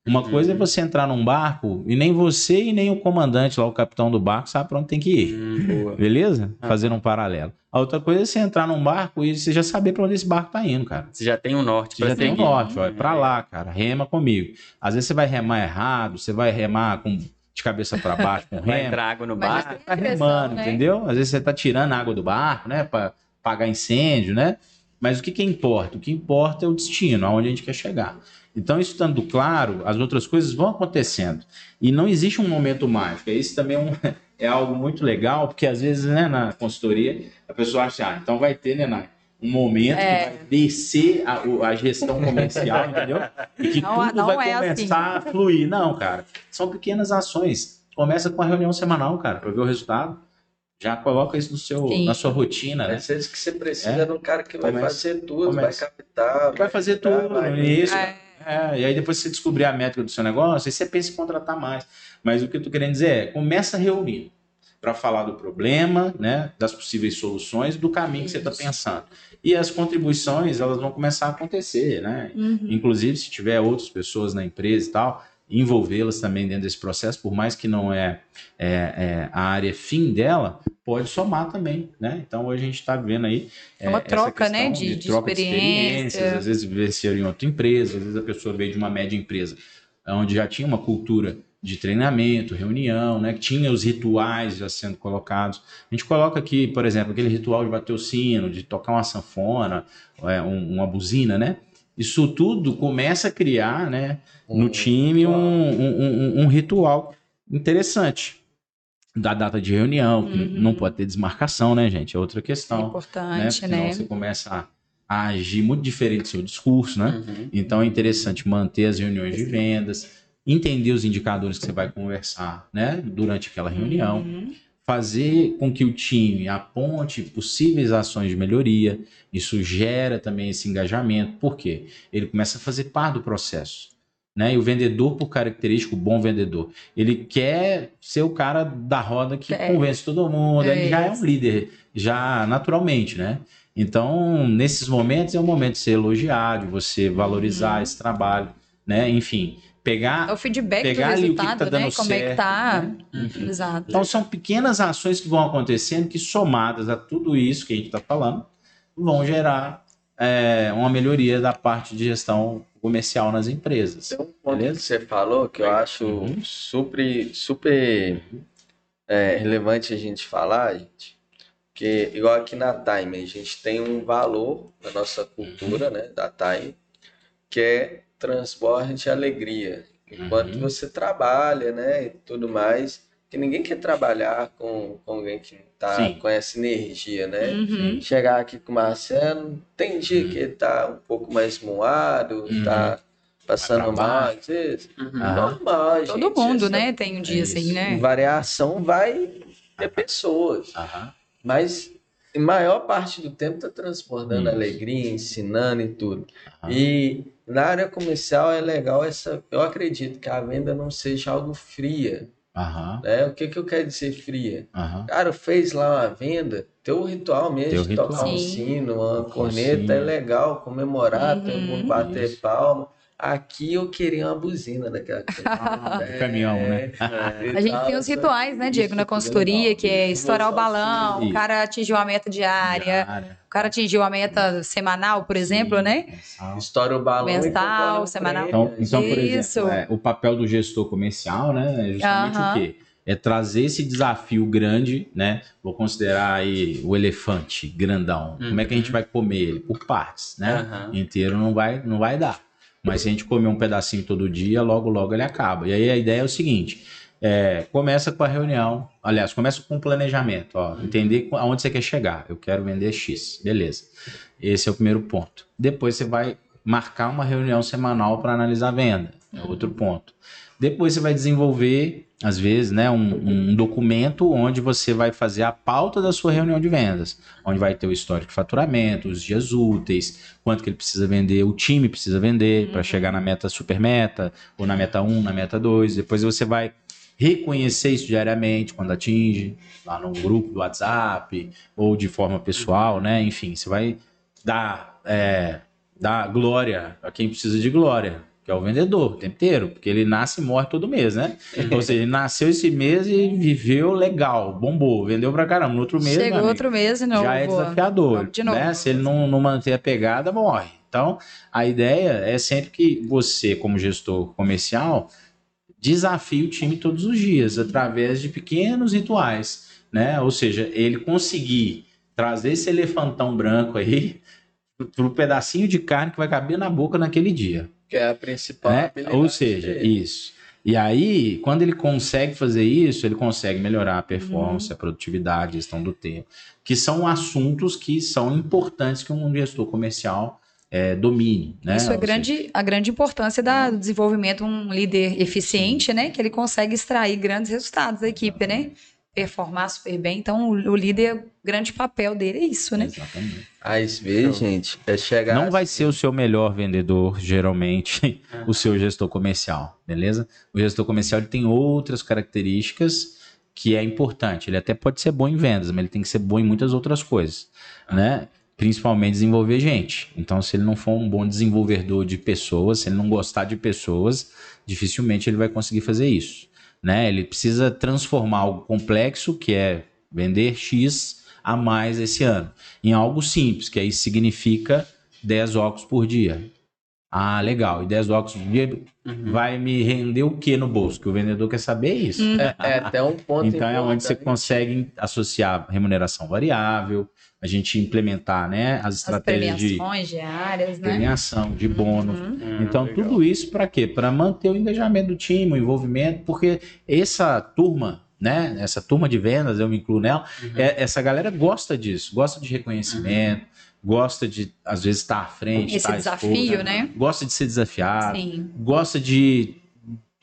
Uma Uhum. coisa é você entrar num barco e nem você e nem o comandante lá, o capitão do barco, sabe para onde tem que ir. Hum, boa. Beleza? Ah. Fazendo um paralelo. A outra coisa é você entrar num barco e você já saber para onde esse barco tá indo, cara. Você já tem um norte Você já tem um seguir. norte, ó, é pra lá, cara. Rema comigo. Às vezes você vai remar errado, você vai remar com, de cabeça para baixo com Vai remo entrar água no Mas bar. já tem tá remando, né? entendeu? Às vezes você tá tirando a água do barco, né, para apagar incêndio, né? Mas o que que importa? O que importa é o destino, aonde a gente quer chegar. Então, isso estando claro, as outras coisas vão acontecendo. E não existe um momento mágico. Isso também é, um- é algo muito legal, porque às vezes, né, na consultoria, a pessoa acha, ah, então vai ter, né, Nai, um momento É. que vai descer a, a gestão comercial, entendeu? E que Não, tudo não vai é assim. começar a fluir. Não, cara. São pequenas ações. Começa com a reunião semanal, cara, para ver o resultado. Já coloca isso no seu, Sim. na sua rotina, né? Às vezes que você precisa de um cara que vai Começa. fazer tudo, Começa. vai captar. Vai fazer tudo vai- início. É. É, e aí depois você descobrir a métrica do seu negócio, aí você pensa em contratar mais. Mas o que eu tô querendo dizer é, começa a reunir para falar do problema, né, das possíveis soluções, do caminho que você está pensando. E as contribuições, elas vão começar a acontecer, né? Uhum. Inclusive, se tiver outras pessoas na empresa e tal, envolvê-las também dentro desse processo, por mais que não é, é, é a área fim dela, pode somar também, né? Então hoje a gente está vendo aí É uma essa troca, né, de- de troca experiência. experiências, às vezes venceram em outra empresa, às vezes a pessoa veio de uma média empresa, onde já tinha uma cultura de treinamento, reunião, né? Que tinha os rituais já sendo colocados. A gente coloca aqui, por exemplo, aquele ritual de bater o sino, de tocar uma sanfona, é, um- uma buzina, né? Isso tudo começa a criar, né, no time um, ritual. um, um- um ritual interessante. Da data de reunião, que Uhum. não pode ter desmarcação, né, gente? É outra É questão. né? importante, Senão né? você começa a, a agir muito diferente do seu discurso, né? Uhum. Então é interessante manter as reuniões de vendas, entender os indicadores que você vai conversar, né, durante aquela reunião, Uhum. Fazer com que o time aponte possíveis ações de melhoria. Isso gera também esse engajamento. Por quê? Ele começa a fazer parte do processo. Né? E o vendedor, por característica, o bom vendedor, ele quer ser o cara da roda que É. convence todo mundo. É ele já é um isso. líder, já naturalmente, né? Então, nesses momentos é o momento de ser elogiado, de você valorizar Uhum. esse trabalho, né? Enfim, pegar É o feedback Pegar do ali o que que resultado, tá né? dando Como é que certo, tá. né? Exato. Então são pequenas ações que vão acontecendo que somadas a tudo isso que a gente está falando vão gerar é, uma melhoria da parte de gestão comercial nas empresas. Tem um ponto Beleza? que você falou que eu acho Uhum. super, super é, relevante a gente falar, gente. Porque, igual aqui na Time, a gente tem um valor na nossa cultura, né, da Time, que é transporte e alegria. Enquanto Uhum. você trabalha, né, e tudo mais, que ninguém quer trabalhar com, com alguém que não tá Sim. com essa energia, né? Uhum. chegar aqui com o Marcelo, tem dia que ele tá um pouco mais moado, Uhum. tá passando mal, às vezes. Uhum. Normal, gente. Todo mundo, essa né? Tem um dia isso. assim, né? Variação vai ter pessoas, mas em maior parte do tempo tá transbordando alegria, ensinando e tudo. E na área comercial é legal essa, eu acredito que a venda não seja algo fria, Aham. né? O que que eu quero dizer fria? Aham. Cara, fez lá uma venda, teu ritual mesmo, Teu tocar um sino, uma Um corneta, sino. é legal, comemorar, todo Uhum. mundo bater Isso. palma. Aqui eu queria uma buzina daquela. Do caminhão, né? A gente tem os rituais, né, Diego, na consultoria, que é estourar o balão, o cara atingiu a meta diária, Diária, o cara atingiu a meta semanal, por exemplo, sim, né? mensal. Estoura o balão. Mensal, semanal. Então, então por Isso. exemplo, é, o papel do gestor comercial, né, é justamente o quê? É trazer esse desafio grande, né? Vou considerar aí o elefante grandão. Como é que a gente Uhum. vai comer ele? Por partes, né? Aham. Inteiro não vai, não vai dar. Mas se a gente comer um pedacinho todo dia, logo, logo ele acaba. E aí a ideia é o seguinte: é, começa com a reunião, aliás, começa com o planejamento, ó, entender aonde você quer chegar. Eu quero vender X, beleza. Esse é o primeiro ponto. Depois você vai marcar uma reunião semanal para analisar a venda, é outro ponto. Depois você vai desenvolver, às vezes, né, um, um documento onde você vai fazer a pauta da sua reunião de vendas, onde vai ter o histórico de faturamento, os dias úteis, quanto que ele precisa vender, o time precisa vender para chegar na meta super meta, ou na meta 1, na meta 2. Depois você vai reconhecer isso diariamente quando atinge, lá no grupo do WhatsApp, ou de forma pessoal, né? Enfim, você vai dar, é, dar glória a quem precisa de glória, que é o vendedor o tempo inteiro, porque ele nasce e morre todo mês, né? Ou seja, ele nasceu esse mês e viveu legal, bombou, vendeu pra caramba. No outro mês, Chegou amigo, outro mês de novo. já é desafiador, Vamos de novo. né? Se ele não, não manter a pegada, morre. Então, a ideia é sempre que você, como gestor comercial, desafie o time todos os dias, através de pequenos rituais, né? Ou seja, ele conseguir trazer esse elefantão branco aí para o pedacinho de carne que vai caber na boca naquele dia Que é a principal né? Ou seja, dele. isso. E aí, quando ele consegue fazer isso, ele consegue melhorar a performance, Uhum. a produtividade, a gestão do tempo, que são assuntos que são importantes que um gestor comercial eh, domine. Né? Isso é Ou grande, a grande importância da- do desenvolvimento de um líder eficiente, né? Que ele consegue extrair grandes resultados da equipe, né? Performar super bem. Então, o, o líder, o grande papel dele é isso, né? Exatamente. Às vezes, gente, é chegar. Não vai ser o seu melhor vendedor, geralmente, o seu gestor comercial, beleza? O gestor comercial ele tem outras características que é importante. Ele até pode ser bom em vendas, mas ele tem que ser bom em muitas outras coisas, né? Principalmente desenvolver gente. Então, se ele não for um bom desenvolvedor de pessoas, se ele não gostar de pessoas, dificilmente ele vai conseguir fazer isso, né? Ele precisa transformar algo complexo, que é vender X a mais esse ano, em algo simples, que aí significa 10 óculos por dia. Ah, legal. E 10 óculos por dia Uhum. vai me render o que no bolso? Que o vendedor quer saber isso. É, é até um ponto Então é onde você consegue associar remuneração variável, a gente implementar né, as As estratégias de premiações diárias, né? premiação, de bônus. Uhum. Hum, Então, legal. tudo isso para quê? Para manter o engajamento do time, o envolvimento, porque essa turma né? Essa turma de vendas, eu me incluo nela. Uhum. É, essa galera gosta disso, gosta de reconhecimento, gosta de, às vezes, estar à frente. Esse estar desafio, exposto, né? Gosta de ser desafiado, Sim. gosta de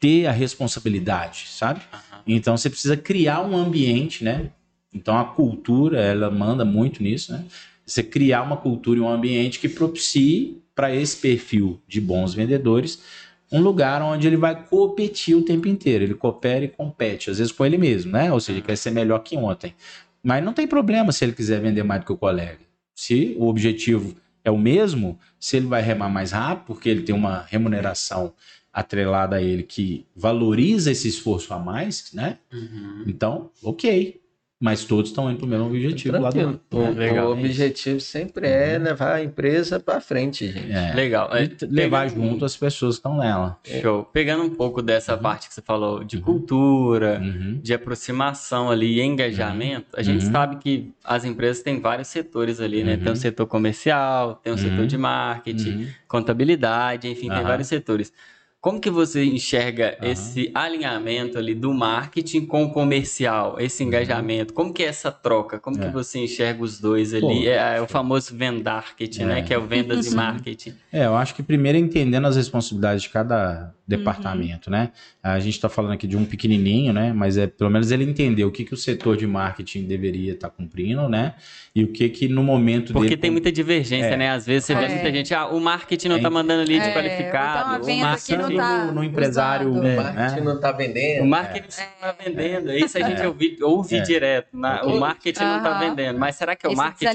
ter a responsabilidade, sabe? Então você precisa criar um ambiente, né? Então a cultura, ela manda muito nisso, né? Você criar uma cultura e um ambiente que propicie para esse perfil de bons vendedores um lugar onde ele vai competir o tempo inteiro. Ele coopera e compete, às vezes com ele mesmo, né? Ou seja, quer ser melhor que ontem. Mas não tem problema se ele quiser vender mais do que o colega. Se o objetivo é o mesmo, se ele vai remar mais rápido, porque ele tem uma remuneração atrelada a ele que valoriza esse esforço a mais, né? Uhum. Então, ok. Mas todos estão indo para o mesmo objetivo lá do. O, Legal. o objetivo sempre é levar a empresa para frente, gente. é, Legal. É, e levar pegando- junto as pessoas que estão nela. Show. Pegando um pouco dessa Uhum. parte que você falou de Uhum. cultura, Uhum. de aproximação ali e engajamento, a gente Uhum. sabe que as empresas têm vários setores ali, né? Uhum. Tem o setor comercial, tem o Uhum. setor de marketing, Uhum. contabilidade, enfim, tem vários setores. Como que você enxerga Aham. esse alinhamento ali do marketing com o comercial, esse engajamento? Como que é essa troca? Como Uhum. É. que você enxerga os dois ali? Pô, é, é o famoso vendarketing, né? É. Que é o vendas e marketing. É, eu acho que primeiro é entendendo as responsabilidades de cada departamento, né? A gente está falando aqui de um pequenininho, né? Mas é pelo menos ele entender o que, que o setor de marketing deveria estar cumprindo, né? E o que que no momento Porque dele tem muita divergência, É. né? Às vezes você vê É. muita gente, ah, o marketing não É. tá mandando lead É, qualificado, então a o aqui marketing não tá no, no empresário, usando. O né? marketing não tá vendendo. O marketing não está vendendo. Isso a gente ouve É. direto. na- o marketing não está vendendo. Mas será que é o Esse marketing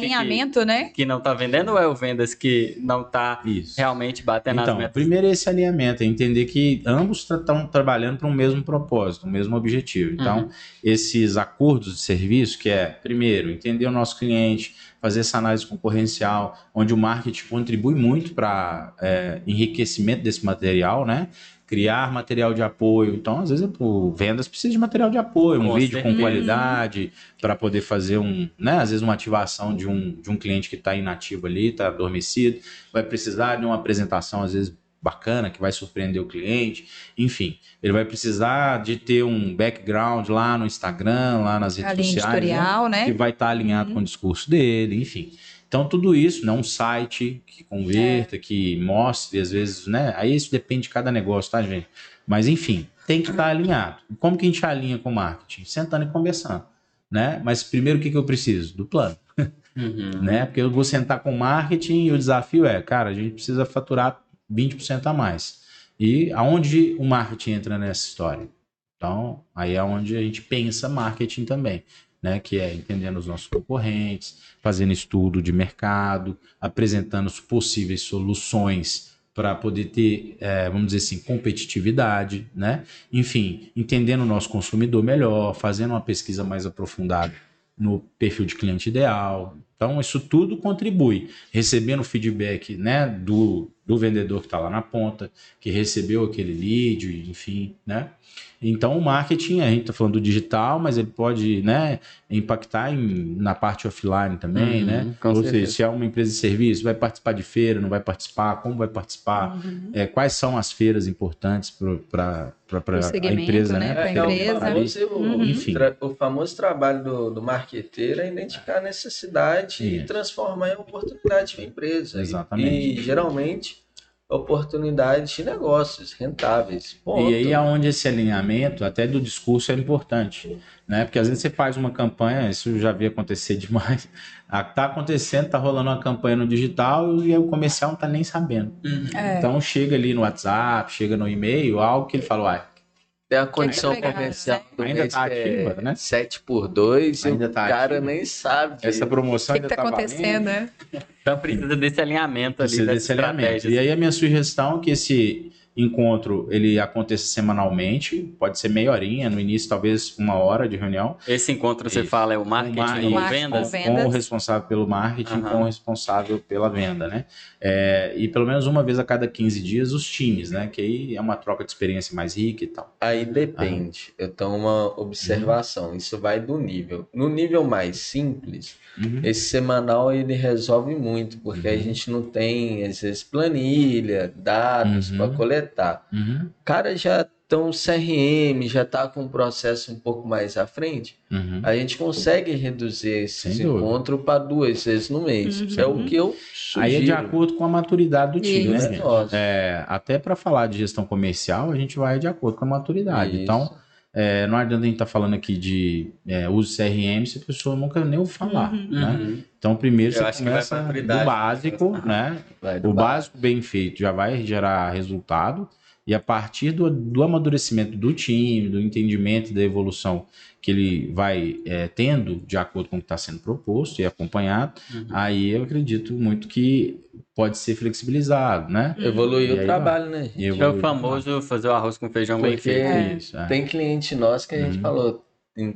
que, né? que não está vendendo ou é o vendas que não está Isso. realmente batendo Então, as metas? primeiro esse alinhamento, é entender que ambos estão trabalhando para um mesmo propósito, um mesmo objetivo. Então, Uhum. esses acordos de serviço, que é, primeiro, entender o nosso cliente, fazer essa análise concorrencial, onde o marketing contribui muito para enriquecimento desse material, né? Criar material de apoio. Então, às vezes, o vendas precisa de material de apoio, um Com vídeo com qualidade, para poder fazer um, né? Às vezes, uma ativação de um, de um cliente que está inativo ali, está adormecido, vai precisar de uma apresentação, às vezes, bacana, que vai surpreender o cliente. Enfim, ele vai precisar de ter um background lá no Instagram, lá nas redes sociais. né? editorial, que né? vai estar alinhado com o discurso dele, enfim. Então, tudo isso, né? Um site que converta, que mostre, às vezes, né? Aí isso depende de cada negócio, tá, gente? Mas, enfim, tem que estar alinhado. Como que a gente alinha com o marketing? Sentando e conversando, né? Mas primeiro, o que, que eu preciso? Do plano, Uhum. né? Porque eu vou sentar com o marketing e o desafio é, cara, a gente precisa faturar 20% a mais. E aonde o marketing entra nessa história? Então, aí é onde a gente pensa marketing também, né? Que é entendendo os nossos concorrentes, fazendo estudo de mercado, apresentando as possíveis soluções para poder ter, eh, vamos dizer assim, competitividade, né? Enfim, entendendo o nosso consumidor melhor, fazendo uma pesquisa mais aprofundada no perfil de cliente ideal. Então, isso tudo contribui. Recebendo feedback né, do, do vendedor que está lá na ponta, que recebeu aquele lead, enfim, né? Então, o marketing, a gente está falando do digital, mas ele pode né, impactar em, na parte offline também, Uhum, né? com Ou seja, certeza. se é uma empresa de serviço, vai participar de feira, não vai participar, como vai participar, é, quais são as feiras importantes para a empresa, né, né? É, é o empresa. famoso, Uhum. Enfim. o famoso trabalho do, do marqueteiro é identificar a necessidade e transformar em oportunidade para a empresa. E- Exatamente. E, geralmente oportunidades de negócios rentáveis. Ponto. E aí aonde esse alinhamento, até do discurso, é importante, né? Porque às vezes você faz uma campanha, isso eu já vi acontecer demais. Ah, Tá acontecendo, tá rolando uma campanha no digital e aí o comercial não tá nem sabendo. Uhum. É. Então chega ali no WhatsApp, chega no e-mail, algo que ele falou, ah, Tem a condição legal, comercial né? do Ainda mês tá ativa, é né? 7 por 2 e Ainda o tá cara ativa. nem sabe. essa O promoção que, ainda tá tá acontecendo, né? Então precisa desse alinhamento ali, Precisa desse alinhamento. E aí a minha sugestão é que esse encontro ele aconteça semanalmente, pode ser meia horinha, no início talvez uma hora de reunião, Esse encontro você fala é o marketing mar- com marketing vendas? com vendas. com o responsável pelo marketing, Aham. com o responsável pela venda, né? É, e pelo menos uma vez a cada 15 dias os times, né? Que aí é uma troca de experiência mais rica e tal. Aí depende. Eu tenho uma observação. Isso vai do nível. No nível mais simples, Uhum. esse semanal ele resolve muito, porque a Uhum. gente não tem, às vezes, planilha, dados Uhum. para coletar. Uhum. O cara já Então, o CRM já está com um processo um pouco mais à frente, Uhum. a gente consegue reduzir esses encontros para duas vezes no mês. Uhum. É o que eu sugiro. Aí é de acordo com a maturidade do time, né, Isso. Negócio. É, até para falar de gestão comercial, a gente vai de acordo com a maturidade. Isso. Então, é, não adianta a gente estar falando aqui de é, uso CRM se a pessoa nunca nem ouviu falar. Uhum. Né? Uhum. Então, primeiro Eu você acho que vai começa pra do maturidade, básico, né? né? Do O básico bem feito já vai gerar resultado. E a partir do, do amadurecimento do time, do entendimento e da evolução que ele vai é, tendo de acordo com o que está sendo proposto e acompanhado, Uhum. aí eu acredito muito que pode ser flexibilizado, né? Evoluir E o trabalho, né? E É o evoluir famoso fazer o arroz com feijão bem feito. É. Isso, é. Tem cliente nosso que a gente Uhum. falou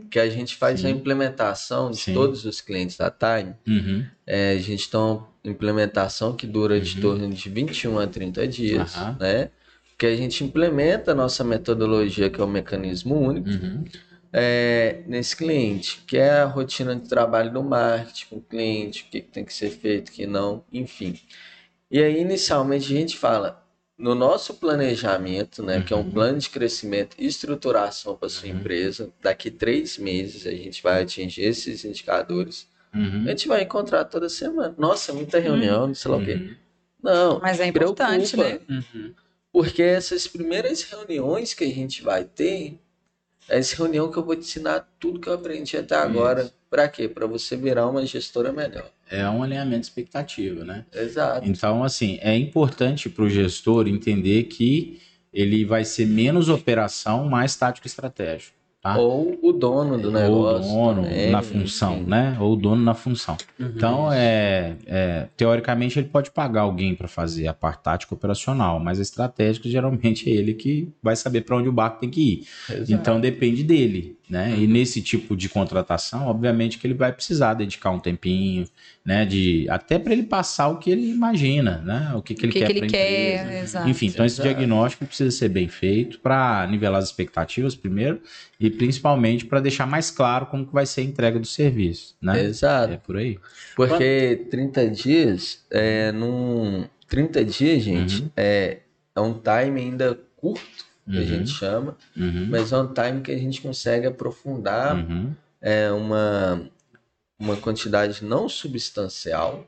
que a gente faz Sim. a implementação de Sim. todos os clientes da Time. Uhum. É, a gente tem uma implementação que dura de Uhum. torno de 21 a 30 dias, Aham. né? Que a gente implementa a nossa metodologia, que é o mecanismo único, Uhum. é, nesse cliente, que é a rotina de trabalho do marketing com o cliente, o que, tem que ser feito, o que não, enfim. E aí, inicialmente, a gente fala, no nosso planejamento, né, que é um Uhum. plano de crescimento e estruturação para sua Uhum. empresa, daqui três meses a gente vai atingir esses indicadores. Uhum. A gente vai encontrar toda semana. Nossa, muita reunião, não sei lá o quê. Uhum. Não, Mas é importante, preocupa. né? Porque essas primeiras reuniões que a gente vai ter, é essa reunião que eu vou te ensinar tudo que eu aprendi até agora. Pra quê? Pra você virar uma gestora melhor. É um alinhamento de expectativa, né? Exato. Então, assim, é importante para o gestor entender que ele vai ser menos operação, mais tático estratégico. Tá? Ou o dono do Ou negócio. dono também, na função, enfim. né? Ou dono na função. Uhum. Então, é, é, teoricamente, ele pode pagar alguém para fazer a parte tática operacional, mas a estratégica geralmente é ele que vai saber para onde o barco tem que ir. Exato. Então, depende dele, né? E nesse tipo de contratação, obviamente que ele vai precisar dedicar um tempinho, né? De, até para ele passar o que ele imagina, né? O que, que O ele que, quer que ele quer, empresa. exato. Enfim, então esse Exato. diagnóstico precisa ser bem feito para nivelar as expectativas primeiro e principalmente para deixar mais claro como que vai ser a entrega do serviço, né? Exato. É por aí. Porque 30 dias, é, num, 30 dias, gente, Uhum. é, é um time ainda curto, que a Uhum. gente chama, Uhum. mas é um time que a gente consegue aprofundar Uhum. é, uma, uma quantidade não substancial,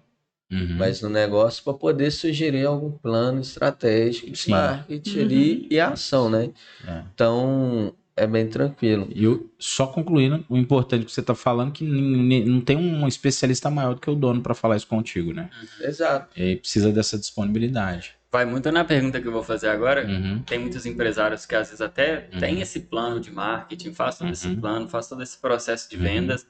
Uhum. mas no negócio para poder sugerir algum plano estratégico Sim. marketing Uhum. ali e ação, né? É. Então é bem tranquilo. E eu, só concluindo, o importante que você está falando é que não tem um especialista maior do que o dono para falar isso contigo, né? Exato. E aí precisa dessa disponibilidade. Vai muito na pergunta que eu vou fazer agora. Uhum. Tem muitos empresários que às vezes até Uhum. têm esse plano de marketing, faz todo esse Uhum. plano, faz todo esse processo de Uhum. vendas,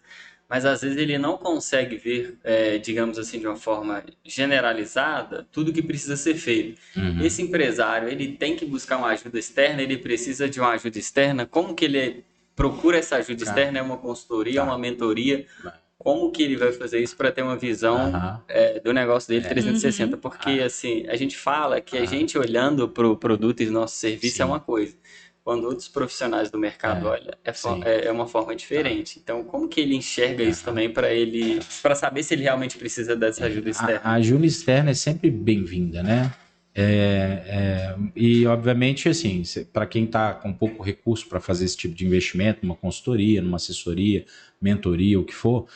mas às vezes ele não consegue ver, é, digamos assim, de uma forma generalizada, tudo que precisa ser feito. Uhum. Esse empresário, ele tem que buscar uma ajuda externa, ele precisa de uma ajuda externa. Como que ele procura essa ajuda Cara. externa? É uma consultoria, Tá. uma mentoria? Vai. Como que ele vai fazer isso para ter uma visão Aham. é, do negócio dele É. 360? Uhum. Porque, assim, a gente fala que a Ah. gente olhando para o produto e nosso serviço Sim. é uma coisa. Quando outros profissionais do mercado É. olham, é, é- é uma forma diferente. Então, como que ele enxerga isso também para ele, para saber se ele realmente precisa dessa ajuda externa? A, a ajuda externa é sempre bem-vinda, né? É, é, e obviamente assim, para quem está com pouco recurso para fazer esse tipo de investimento, numa consultoria, numa assessoria, mentoria, o que for,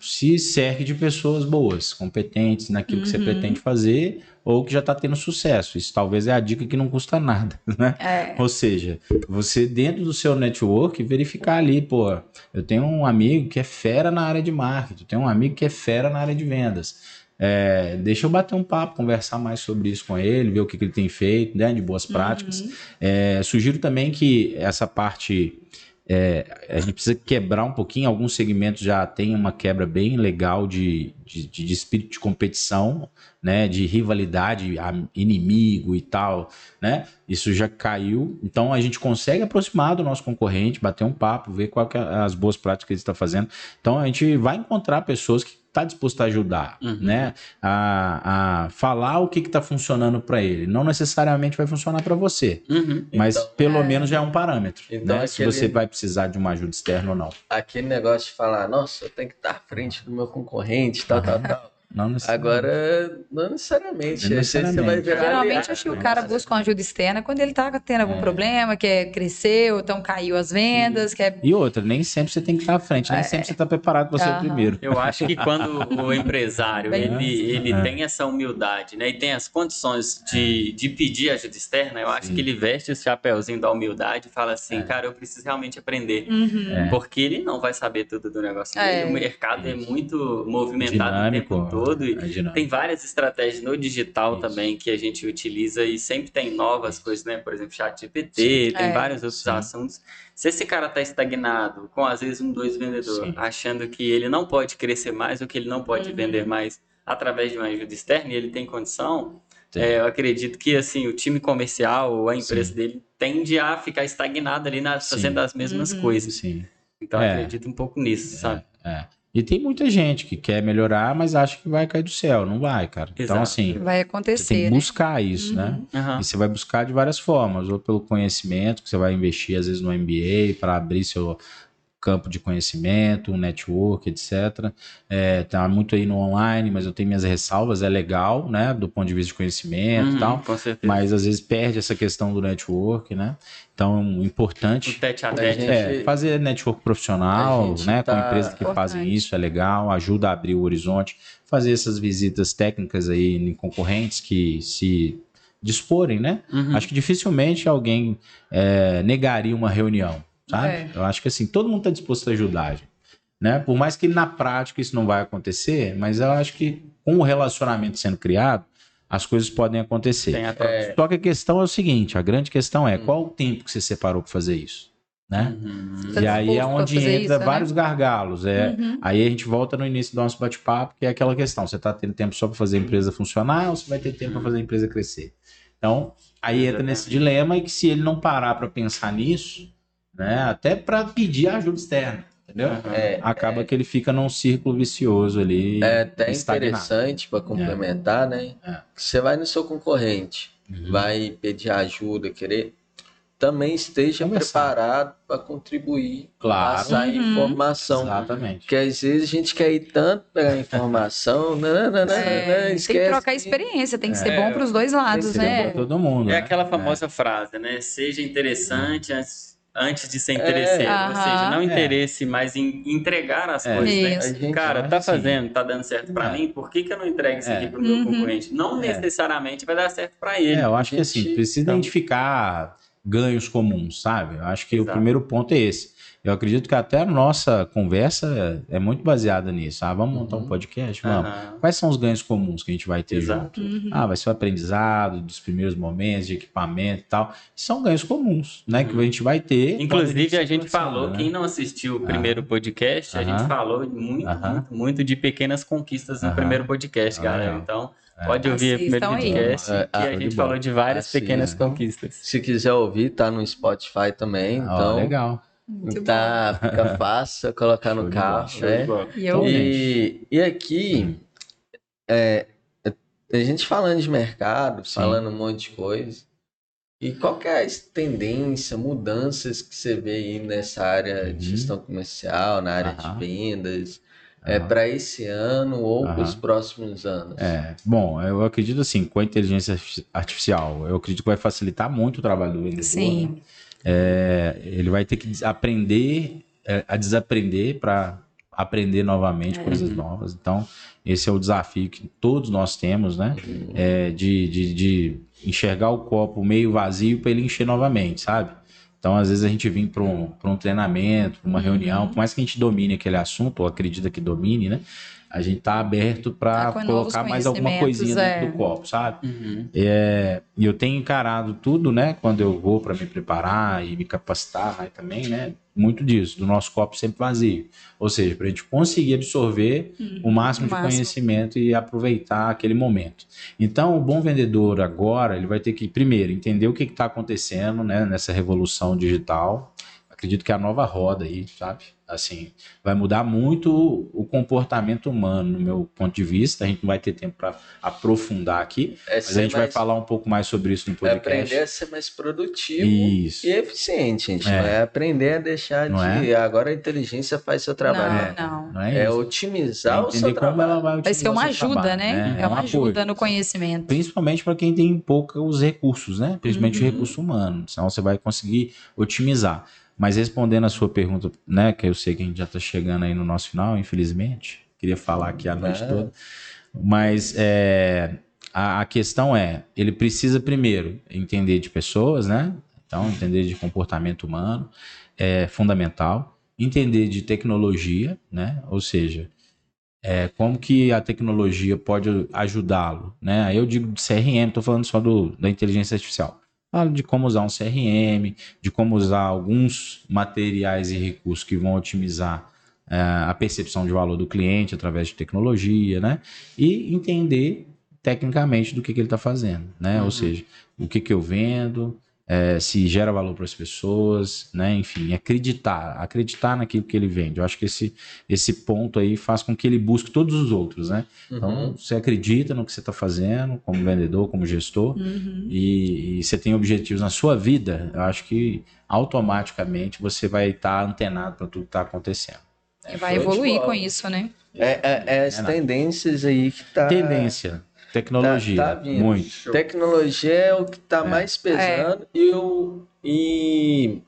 se cerque de pessoas boas, competentes naquilo que você Uhum. pretende fazer ou que já está tendo sucesso. Isso talvez é a dica que não custa nada, né? É. Ou seja, você dentro do seu network verificar ali, pô, eu tenho um amigo que é fera na área de marketing, eu tenho um amigo que é fera na área de vendas. É, deixa eu bater um papo, conversar mais sobre isso com ele, ver o que, que ele tem feito, né, de boas práticas. Uhum. É, sugiro também que essa parte é, a gente precisa quebrar um pouquinho. Alguns segmentos já tem uma quebra bem legal de, de, de espírito de competição, né? De rivalidade, inimigo e tal, né? Isso já caiu. Então a gente consegue aproximar do nosso concorrente, bater um papo, ver qual que é as boas práticas que ele está fazendo. Então a gente vai encontrar pessoas que estão tá dispostas a ajudar, Uhum. né? A, a falar o que está funcionando para ele. Não necessariamente vai funcionar para você. Uhum. Mas Então- pelo É. menos já é um parâmetro, Então, né? Se aquele- você vai precisar de uma ajuda externa ou não. Aquele negócio de falar, nossa, eu tenho que estar à frente do meu concorrente, tal, tal, tal. Não necessariamente. Agora, não necessariamente. Não vezes você vai necessariamente. virar Geralmente, aliado. acho que o cara busca uma ajuda externa quando ele tá tendo algum É. problema, quer crescer, ou então caiu as vendas, quer. E outra, nem sempre você tem que estar à frente, nem sempre você está preparado para ser o primeiro. Eu acho que quando o empresário ele, ele É. tem essa humildade, né, e tem as condições de, de pedir ajuda externa, eu acho Sim. que ele veste o chapéuzinho da humildade e fala assim, É. cara, eu preciso realmente aprender. Uhum. É. Porque ele não vai saber tudo do negócio É. dele. O mercado é muito movimentado Dinâmico. o tempo todo. E É dinâmico. tem várias estratégias no digital Isso. também que a gente utiliza e sempre tem novas coisas, né? Por exemplo, chat GPT, tem É. vários outros Sim. assuntos. Se esse cara tá estagnado, com às vezes um, dois vendedores, Sim. achando que ele não pode crescer mais ou que ele não pode Uhum. vender mais através de uma ajuda externa e ele tem condição, é, eu acredito que assim o time comercial ou a empresa Sim. dele tende a ficar estagnado ali na, fazendo as mesmas Uhum. coisas. Sim. Então eu É. acredito um pouco nisso, sabe? É. E tem muita gente que quer melhorar, mas acha que vai cair do céu. Não vai, cara. Então, Exato. assim, Vai você tem acontecer, que né? buscar isso, Uhum. né? Aham. E você vai buscar de várias formas, ou pelo conhecimento, que você vai investir, às vezes, no MBA, para abrir seu campo de conhecimento, um network, etc. É, tá muito aí no online, mas eu tenho minhas ressalvas, é legal, né? Do ponto de vista de conhecimento Uhum, e tal. Com certeza. Mas às vezes perde essa questão do network, né? Então, O importante tete a tete. gente- é, fazer network profissional, né? tá- Com empresas que fazem Importante. isso, é legal, ajuda a abrir o horizonte, fazer essas visitas técnicas aí em concorrentes que se disporem, né? Uhum. Acho que dificilmente alguém é, negaria uma reunião, sabe? É. Eu acho que assim, todo mundo está disposto a ajudar, gente, né? Por mais que na prática isso não vai acontecer, mas eu acho que com o relacionamento sendo criado, as coisas podem acontecer. Troca. Só que a questão é o seguinte, a grande questão é Hum. qual o tempo que você separou para fazer isso, né? Uhum. Tá e aí é onde entra isso, né? vários gargalos. É, Uhum. Aí a gente volta no início do nosso bate-papo, que é aquela questão: você está tendo tempo só para fazer a empresa funcionar ou você vai ter tempo para fazer a empresa crescer? Então, aí entra nesse dilema e que se ele não parar para pensar nisso, né, até para pedir ajuda externa, entendeu? Uhum. É, Acaba que ele fica num círculo vicioso ali. é até estagnado. interessante para complementar, né? É. Que Você vai no seu concorrente, Uhum. vai pedir ajuda, querer. Também esteja Conversar. preparado para contribuir, Claro. passar Uhum. informação. Exatamente. Porque às vezes a gente quer ir tanto pegar informação, né, né, né, É, né, tem esquece que trocar experiência, tem que É, ser bom para os dois lados, né? todo mundo. É né? aquela famosa frase, né? Seja interessante antes, antes de ser É. interesseiro. Ou Aham. seja, não É. interesse, mas em entregar as É. coisas, né? Cara, tá assim. fazendo, tá dando certo pra É. mim, por que, que eu não entrego isso É. aqui pro meu Uhum. concorrente? Não É. necessariamente vai dar certo pra ele. É, eu acho que assim, gente- precisa então- identificar ganhos comuns, sabe? Eu acho que o Exato. primeiro ponto é esse. Eu acredito que até a nossa conversa é muito baseada nisso. Ah, vamos montar um Uhum. podcast? Vamos. Aham. Quais são os ganhos comuns que a gente vai ter Exato. junto? Uhum. Ah, vai ser o aprendizado dos primeiros momentos, de equipamento e tal. São ganhos comuns, né? Que a gente vai ter. Inclusive, a gente aproxima, falou, né? quem não assistiu o primeiro podcast, a gente falou muito, muito, muito de pequenas conquistas no primeiro podcast, Ah, galera. Então, É. pode ouvir o primeiro Assistam aí. podcast, É, que ah, a de gente falou de várias pequenas conquistas. Se quiser ouvir, tá no Spotify também. Ó, Então, legal. Muito tá, fica fácil colocar no de carro, de né? E eu, E, e aqui, é, é, a gente falando de mercado, Sim. falando um monte de coisa. E qual que é a tendência, mudanças que você vê aí nessa área de Uhum. gestão comercial, na área Aham. de vendas, é, para esse ano ou para os próximos anos? É, bom, eu acredito assim, com a inteligência arti- artificial, eu acredito que vai facilitar muito o trabalho do vendedor. né? É, ele vai ter que aprender é, a desaprender para aprender novamente coisas novas. Então, esse é o desafio que todos nós temos, né? É, de, de, de enxergar o copo meio vazio para ele encher novamente, sabe? Então, às vezes a gente vem para um, pra um treinamento, pra uma reunião, por mais que a gente domine aquele assunto, ou acredita que domine, né? A gente tá aberto para Tá colocar mais alguma coisinha dentro é. do copo, sabe? Uhum. É, e eu tenho encarado tudo, né? Quando eu vou para me preparar e me capacitar né, também, né? Muito disso, do nosso copo sempre vazio. Ou seja, para a gente conseguir absorver o máximo o de máximo. conhecimento e aproveitar aquele momento. Então, o bom vendedor agora, ele vai ter que, primeiro, entender o que está acontecendo né, nessa revolução digital. Acredito que é a nova roda aí, sabe? Assim, vai mudar muito o comportamento humano, no meu ponto de vista. A gente não vai ter tempo para aprofundar aqui, É mas a gente vai mais- falar um pouco mais sobre isso no é podcast. aprender a ser mais produtivo Isso. e eficiente, gente. É. Não é aprender a deixar Não de. Agora a inteligência faz seu trabalho. Não, não. Não é, É isso. otimizar É o seu trabalho. ela vai Vai ser uma ajuda, trabalho, né? É, um uma apoio. ajuda no conhecimento. Principalmente para quem tem poucos recursos, né? Principalmente Uhum. o recurso humano. Senão você vai conseguir otimizar. Mas respondendo a sua pergunta, né? Que eu sei que a gente já está chegando aí no nosso final, infelizmente. Queria falar aqui a noite Ah. toda. Mas é, a, a questão é, ele precisa primeiro entender de pessoas, né? Então, entender de comportamento humano é fundamental. Entender de tecnologia, né? Ou seja, é, como que a tecnologia pode ajudá-lo, né? Aí eu digo de CRM, estou falando só do, da inteligência artificial. De como usar um CRM, de como usar alguns materiais e recursos que vão otimizar é, a percepção de valor do cliente através de tecnologia, né? E entender tecnicamente do que, que ele está fazendo, né? Uhum. Ou seja, o que, que eu vendo, é, se gera valor para as pessoas, né? Enfim, acreditar, acreditar naquilo que ele vende. Eu acho que esse, esse ponto aí faz com que ele busque todos os outros, né? Então, Uhum. você acredita no que você está fazendo, como vendedor, como gestor, Uhum. e, e você tem objetivos na sua vida, eu acho que automaticamente você vai estar antenado para tudo que está acontecendo. E vai evoluir com isso, né? É, é- é as É, tendências aí que tá. Tendência, tecnologia, Tá- tá vindo. muito. Tecnologia é o que está É. mais pesando e, o, e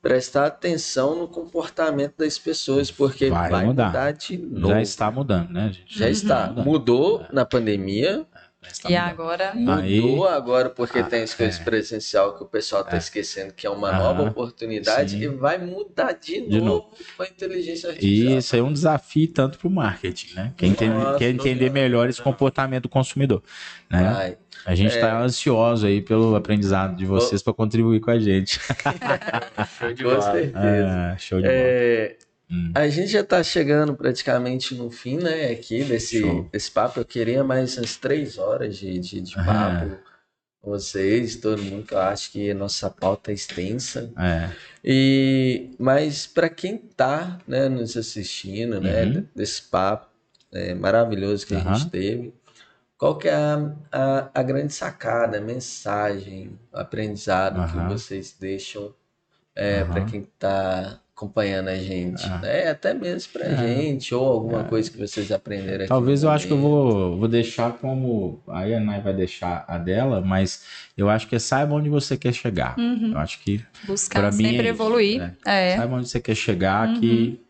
prestar atenção no comportamento das pessoas, porque Vai vai, mudar. mudar. de novo. Já está mudando, né, gente? Já está. mudando. Mudou na pandemia, Está E mudando. agora. Aí- mudou agora porque Ah, tem as coisas é. presencial que o pessoal está É. esquecendo que é uma Aham. nova oportunidade Sim. e vai mudar de, De novo com a inteligência E artificial. isso aí é um desafio tanto para o marketing, né? Nossa, quer entender melhor esse comportamento do consumidor. Né? Vai. A gente É. está ansioso aí pelo aprendizado de vocês para contribuir com a gente. Show de Com bola. certeza. Ah, show de bola. É, Hum. A gente já está chegando praticamente no fim, né, aqui desse, Show. desse papo. Eu queria mais umas três horas de, de, de Ah. papo com vocês, todo mundo, que eu acho que a nossa pauta é extensa. É. E, mas para quem está né, nos assistindo, né, Uhum. desse papo é, maravilhoso que a Aham. gente teve, qual que é a, a, a grande sacada, a mensagem, aprendizado Aham. que vocês deixam é, para quem está acompanhando a gente, Ah. né? Até mesmo para É. gente, ou alguma coisa que vocês aprenderam aqui. Talvez eu acho que eu vou, vou deixar como. Aí a Nai vai deixar a dela, mas eu acho que é saiba onde você quer chegar. Uhum. Eu acho que Buscar Pra mim é sempre isso, evoluir. É. saiba onde você quer chegar, Uhum. que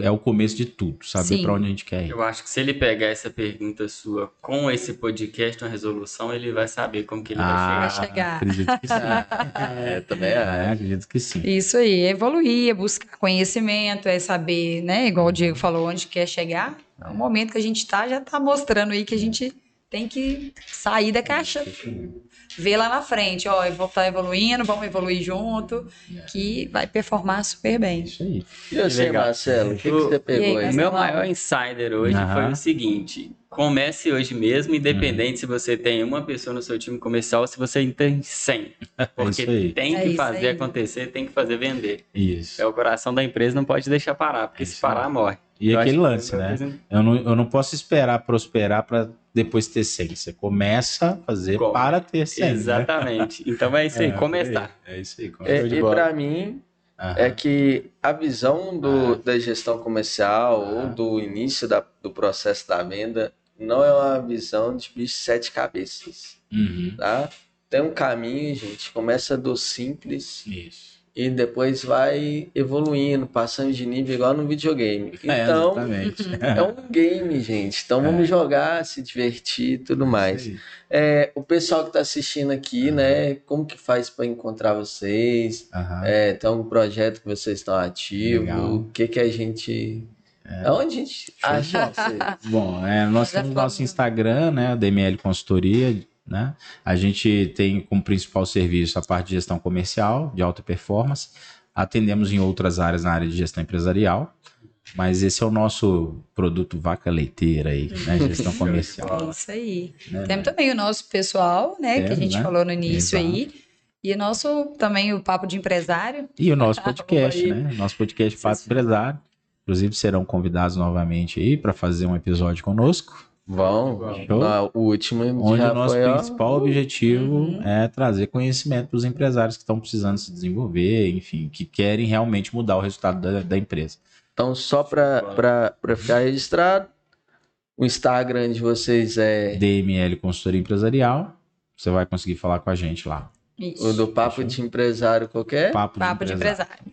é o começo de tudo, saber para onde a gente quer ir. Eu acho que se ele pegar essa pergunta sua com esse podcast, uma resolução, ele vai saber como que ele Ah, vai chegar. acredito que sim. É, também É, acho. acredito que sim. Isso aí, é evoluir, é buscar conhecimento, é saber, né? Igual o Diego falou, onde quer chegar. É o momento que a gente tá, já tá mostrando aí que a gente tem que sair da caixa, ver lá na frente, ó, eu vou estar evoluindo, vamos evoluir junto, que vai performar super bem. Isso aí. E você, Legal. Marcelo, o que, que você pegou aí, aí? O meu maior insider hoje Aham. foi o seguinte: comece hoje mesmo, independente se você tem uma pessoa no seu time comercial ou se você tem 100. Porque tem É que isso fazer aí. acontecer, tem que fazer vender. Isso. É o coração da empresa, não pode deixar parar, porque É se parar, morre. E Eu aquele lance, foi né? Eu não, eu não posso esperar prosperar para depois ter 100. Você começa a fazer Como? para ter 100. né? Exatamente. Então é isso aí, É, começar. É isso aí. É, show de e para mim, Aham. é que a visão do, da gestão comercial Ah. ou do início da- do processo da venda não é uma visão de bicho sete cabeças, Uhum. tá? Tem um caminho, gente, começa do simples Isso. E depois vai evoluindo, passando de nível igual no videogame. É, Então, exatamente. é um game, gente. Então vamos jogar, se divertir e tudo mais. É, o pessoal que está assistindo aqui, Aham. né? Como que faz para encontrar vocês? Aham. É, tem algum projeto que vocês estão ativos? Legal. O que que a gente. Aonde a gente acha vocês? Bom, é, nós Já temos nosso Instagram, né? DML Consultoria, né? A gente tem como principal serviço a parte de gestão comercial, de alta performance. Atendemos em outras áreas na área de gestão empresarial, mas esse é o nosso produto vaca leiteira aí, né? Gestão comercial. É isso aí. né? Temos também o nosso pessoal, né, que a Temos, gente né? falou no início Exato. aí. E nosso também o Papo de Empresário. E o nosso podcast, né? Nosso podcast Papo Empresário. Inclusive serão convidados novamente aí para fazer um episódio conosco. Vão, Show. na última Onde já o nosso foi, ó, principal objetivo Uhum. é trazer conhecimento para os empresários que estão precisando se desenvolver, enfim, que querem realmente mudar o resultado da, da empresa. Então, só para ficar registrado, o Instagram de vocês é DML Consultoria Empresarial, você vai conseguir falar com a gente lá. Isso. o do Papo de Empresário qualquer. Papo, Papo de Empresário.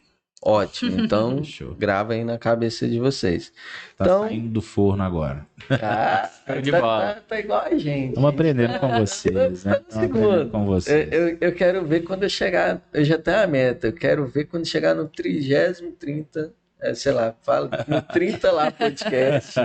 Ótimo. Então, grava aí na cabeça de vocês. Tá Então- saindo do forno agora. Ah, de tá, bola. tá- tá igual a gente. Estamos aprendendo com vocês, né? Estamos aprendendo com Eu, vocês. eu, eu quero ver quando eu chegar. Eu já tenho a meta. Eu quero ver quando chegar no 30, 30. É, sei lá, fala no 30 lá, podcast.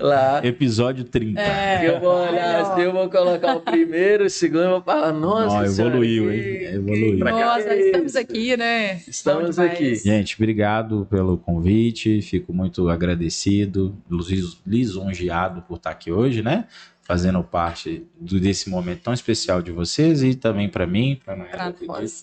lá. Episódio 30. Que eu vou olhar assim, eu vou colocar o primeiro, o segundo, eu vou falar, nossa, Ó, senhora, evoluiu, que- hein? Evoluiu. que- Nossa, que estamos aqui, né? Estamos Bom aqui. Gente, obrigado pelo convite. Fico muito agradecido, lis- lisonjeado por estar aqui hoje, né? Fazendo parte do- desse momento tão especial de vocês e também para mim,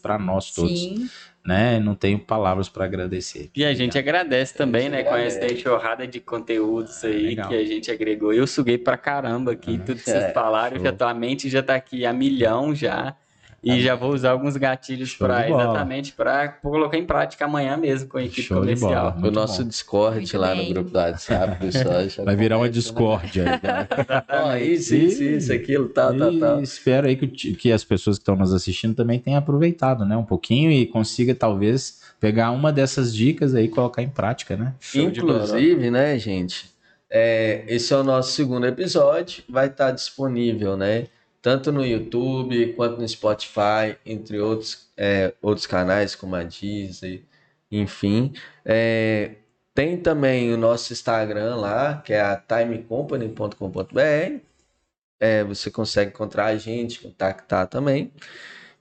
para nós todos, Sim. Né? Não tenho palavras para agradecer. E a gente agradece também, né, com essa enxurrada de conteúdos aí legal. que a gente agregou. Eu suguei pra caramba aqui, tudo que vocês É, falaram. show. Já tô, a mente já tá aqui a milhão já. E já vou usar alguns gatilhos para exatamente para colocar em prática amanhã mesmo com a equipe Show de comercial. bola. O nosso bom. Discord Muito lá bem. no grupo do WhatsApp, pessoal. Vai virar uma né? discórdia. aí, né? Ó, isso, isso, isso, aquilo, tal, tal, E tal. espero aí que, que as pessoas que estão nos assistindo também tenham aproveitado, né? Um pouquinho e consiga talvez pegar uma dessas dicas aí e colocar em prática, né? Show. Inclusive, né, gente? é, esse é o nosso segundo episódio. Vai estar disponível, né? Tanto no YouTube quanto no Spotify, entre outros, é, outros canais como a Disney, enfim. É, tem também o nosso Instagram lá, que é a timecompany.com.br. É, você consegue encontrar a gente, contactar também.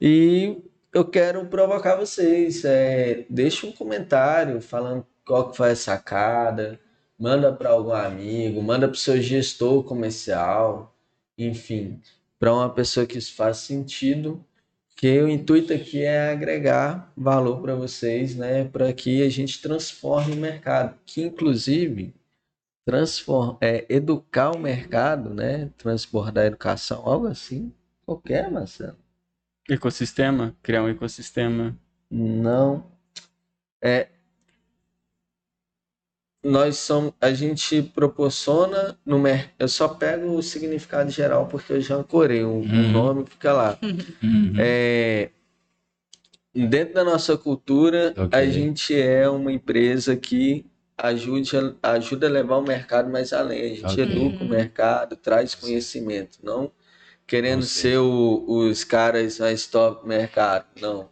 E eu quero provocar vocês. É, deixa um comentário falando qual que foi a sacada, manda para algum amigo, manda para o seu gestor comercial, enfim, para uma pessoa que isso faz sentido. Que o intuito aqui é agregar valor para vocês, né, para que a gente transforme o mercado, que inclusive transform, é, educar o mercado, né, transbordar a educação, algo assim, qualquer, Marcelo. Ecossistema, criar um ecossistema. Não. É. Nós somos. A gente proporciona no mer... Eu só pego o significado geral porque eu já ancorei. O, o Uhum. nome fica lá. Uhum. É, Dentro da nossa cultura, Ok. a gente é uma empresa que ajude ajuda a levar o mercado mais além. A gente Ok. educa o mercado, traz conhecimento, não querendo seja- ser o- os caras mais top do mercado. Não.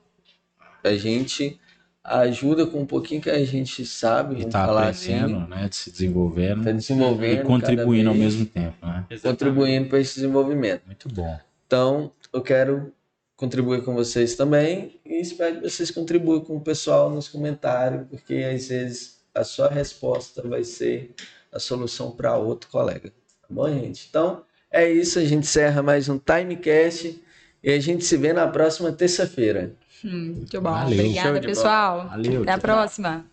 A gente ajuda com um pouquinho que a gente sabe, E vamos tá aprendendo, assim, né? Se desenvolvendo tá desenvolvendo, e contribuindo ao mesmo tempo, né? contribuindo para esse desenvolvimento. Muito bom. Então, eu quero contribuir com vocês também e espero que vocês contribuam com o pessoal nos comentários, porque às vezes a sua resposta vai ser a solução para outro colega. Tá bom, gente? Então, é isso. A gente encerra mais um Timecast e a gente se vê na próxima terça-feira. Hum, muito bom. Valeu. Obrigada, pessoal. Valeu. Até a tchau. próxima.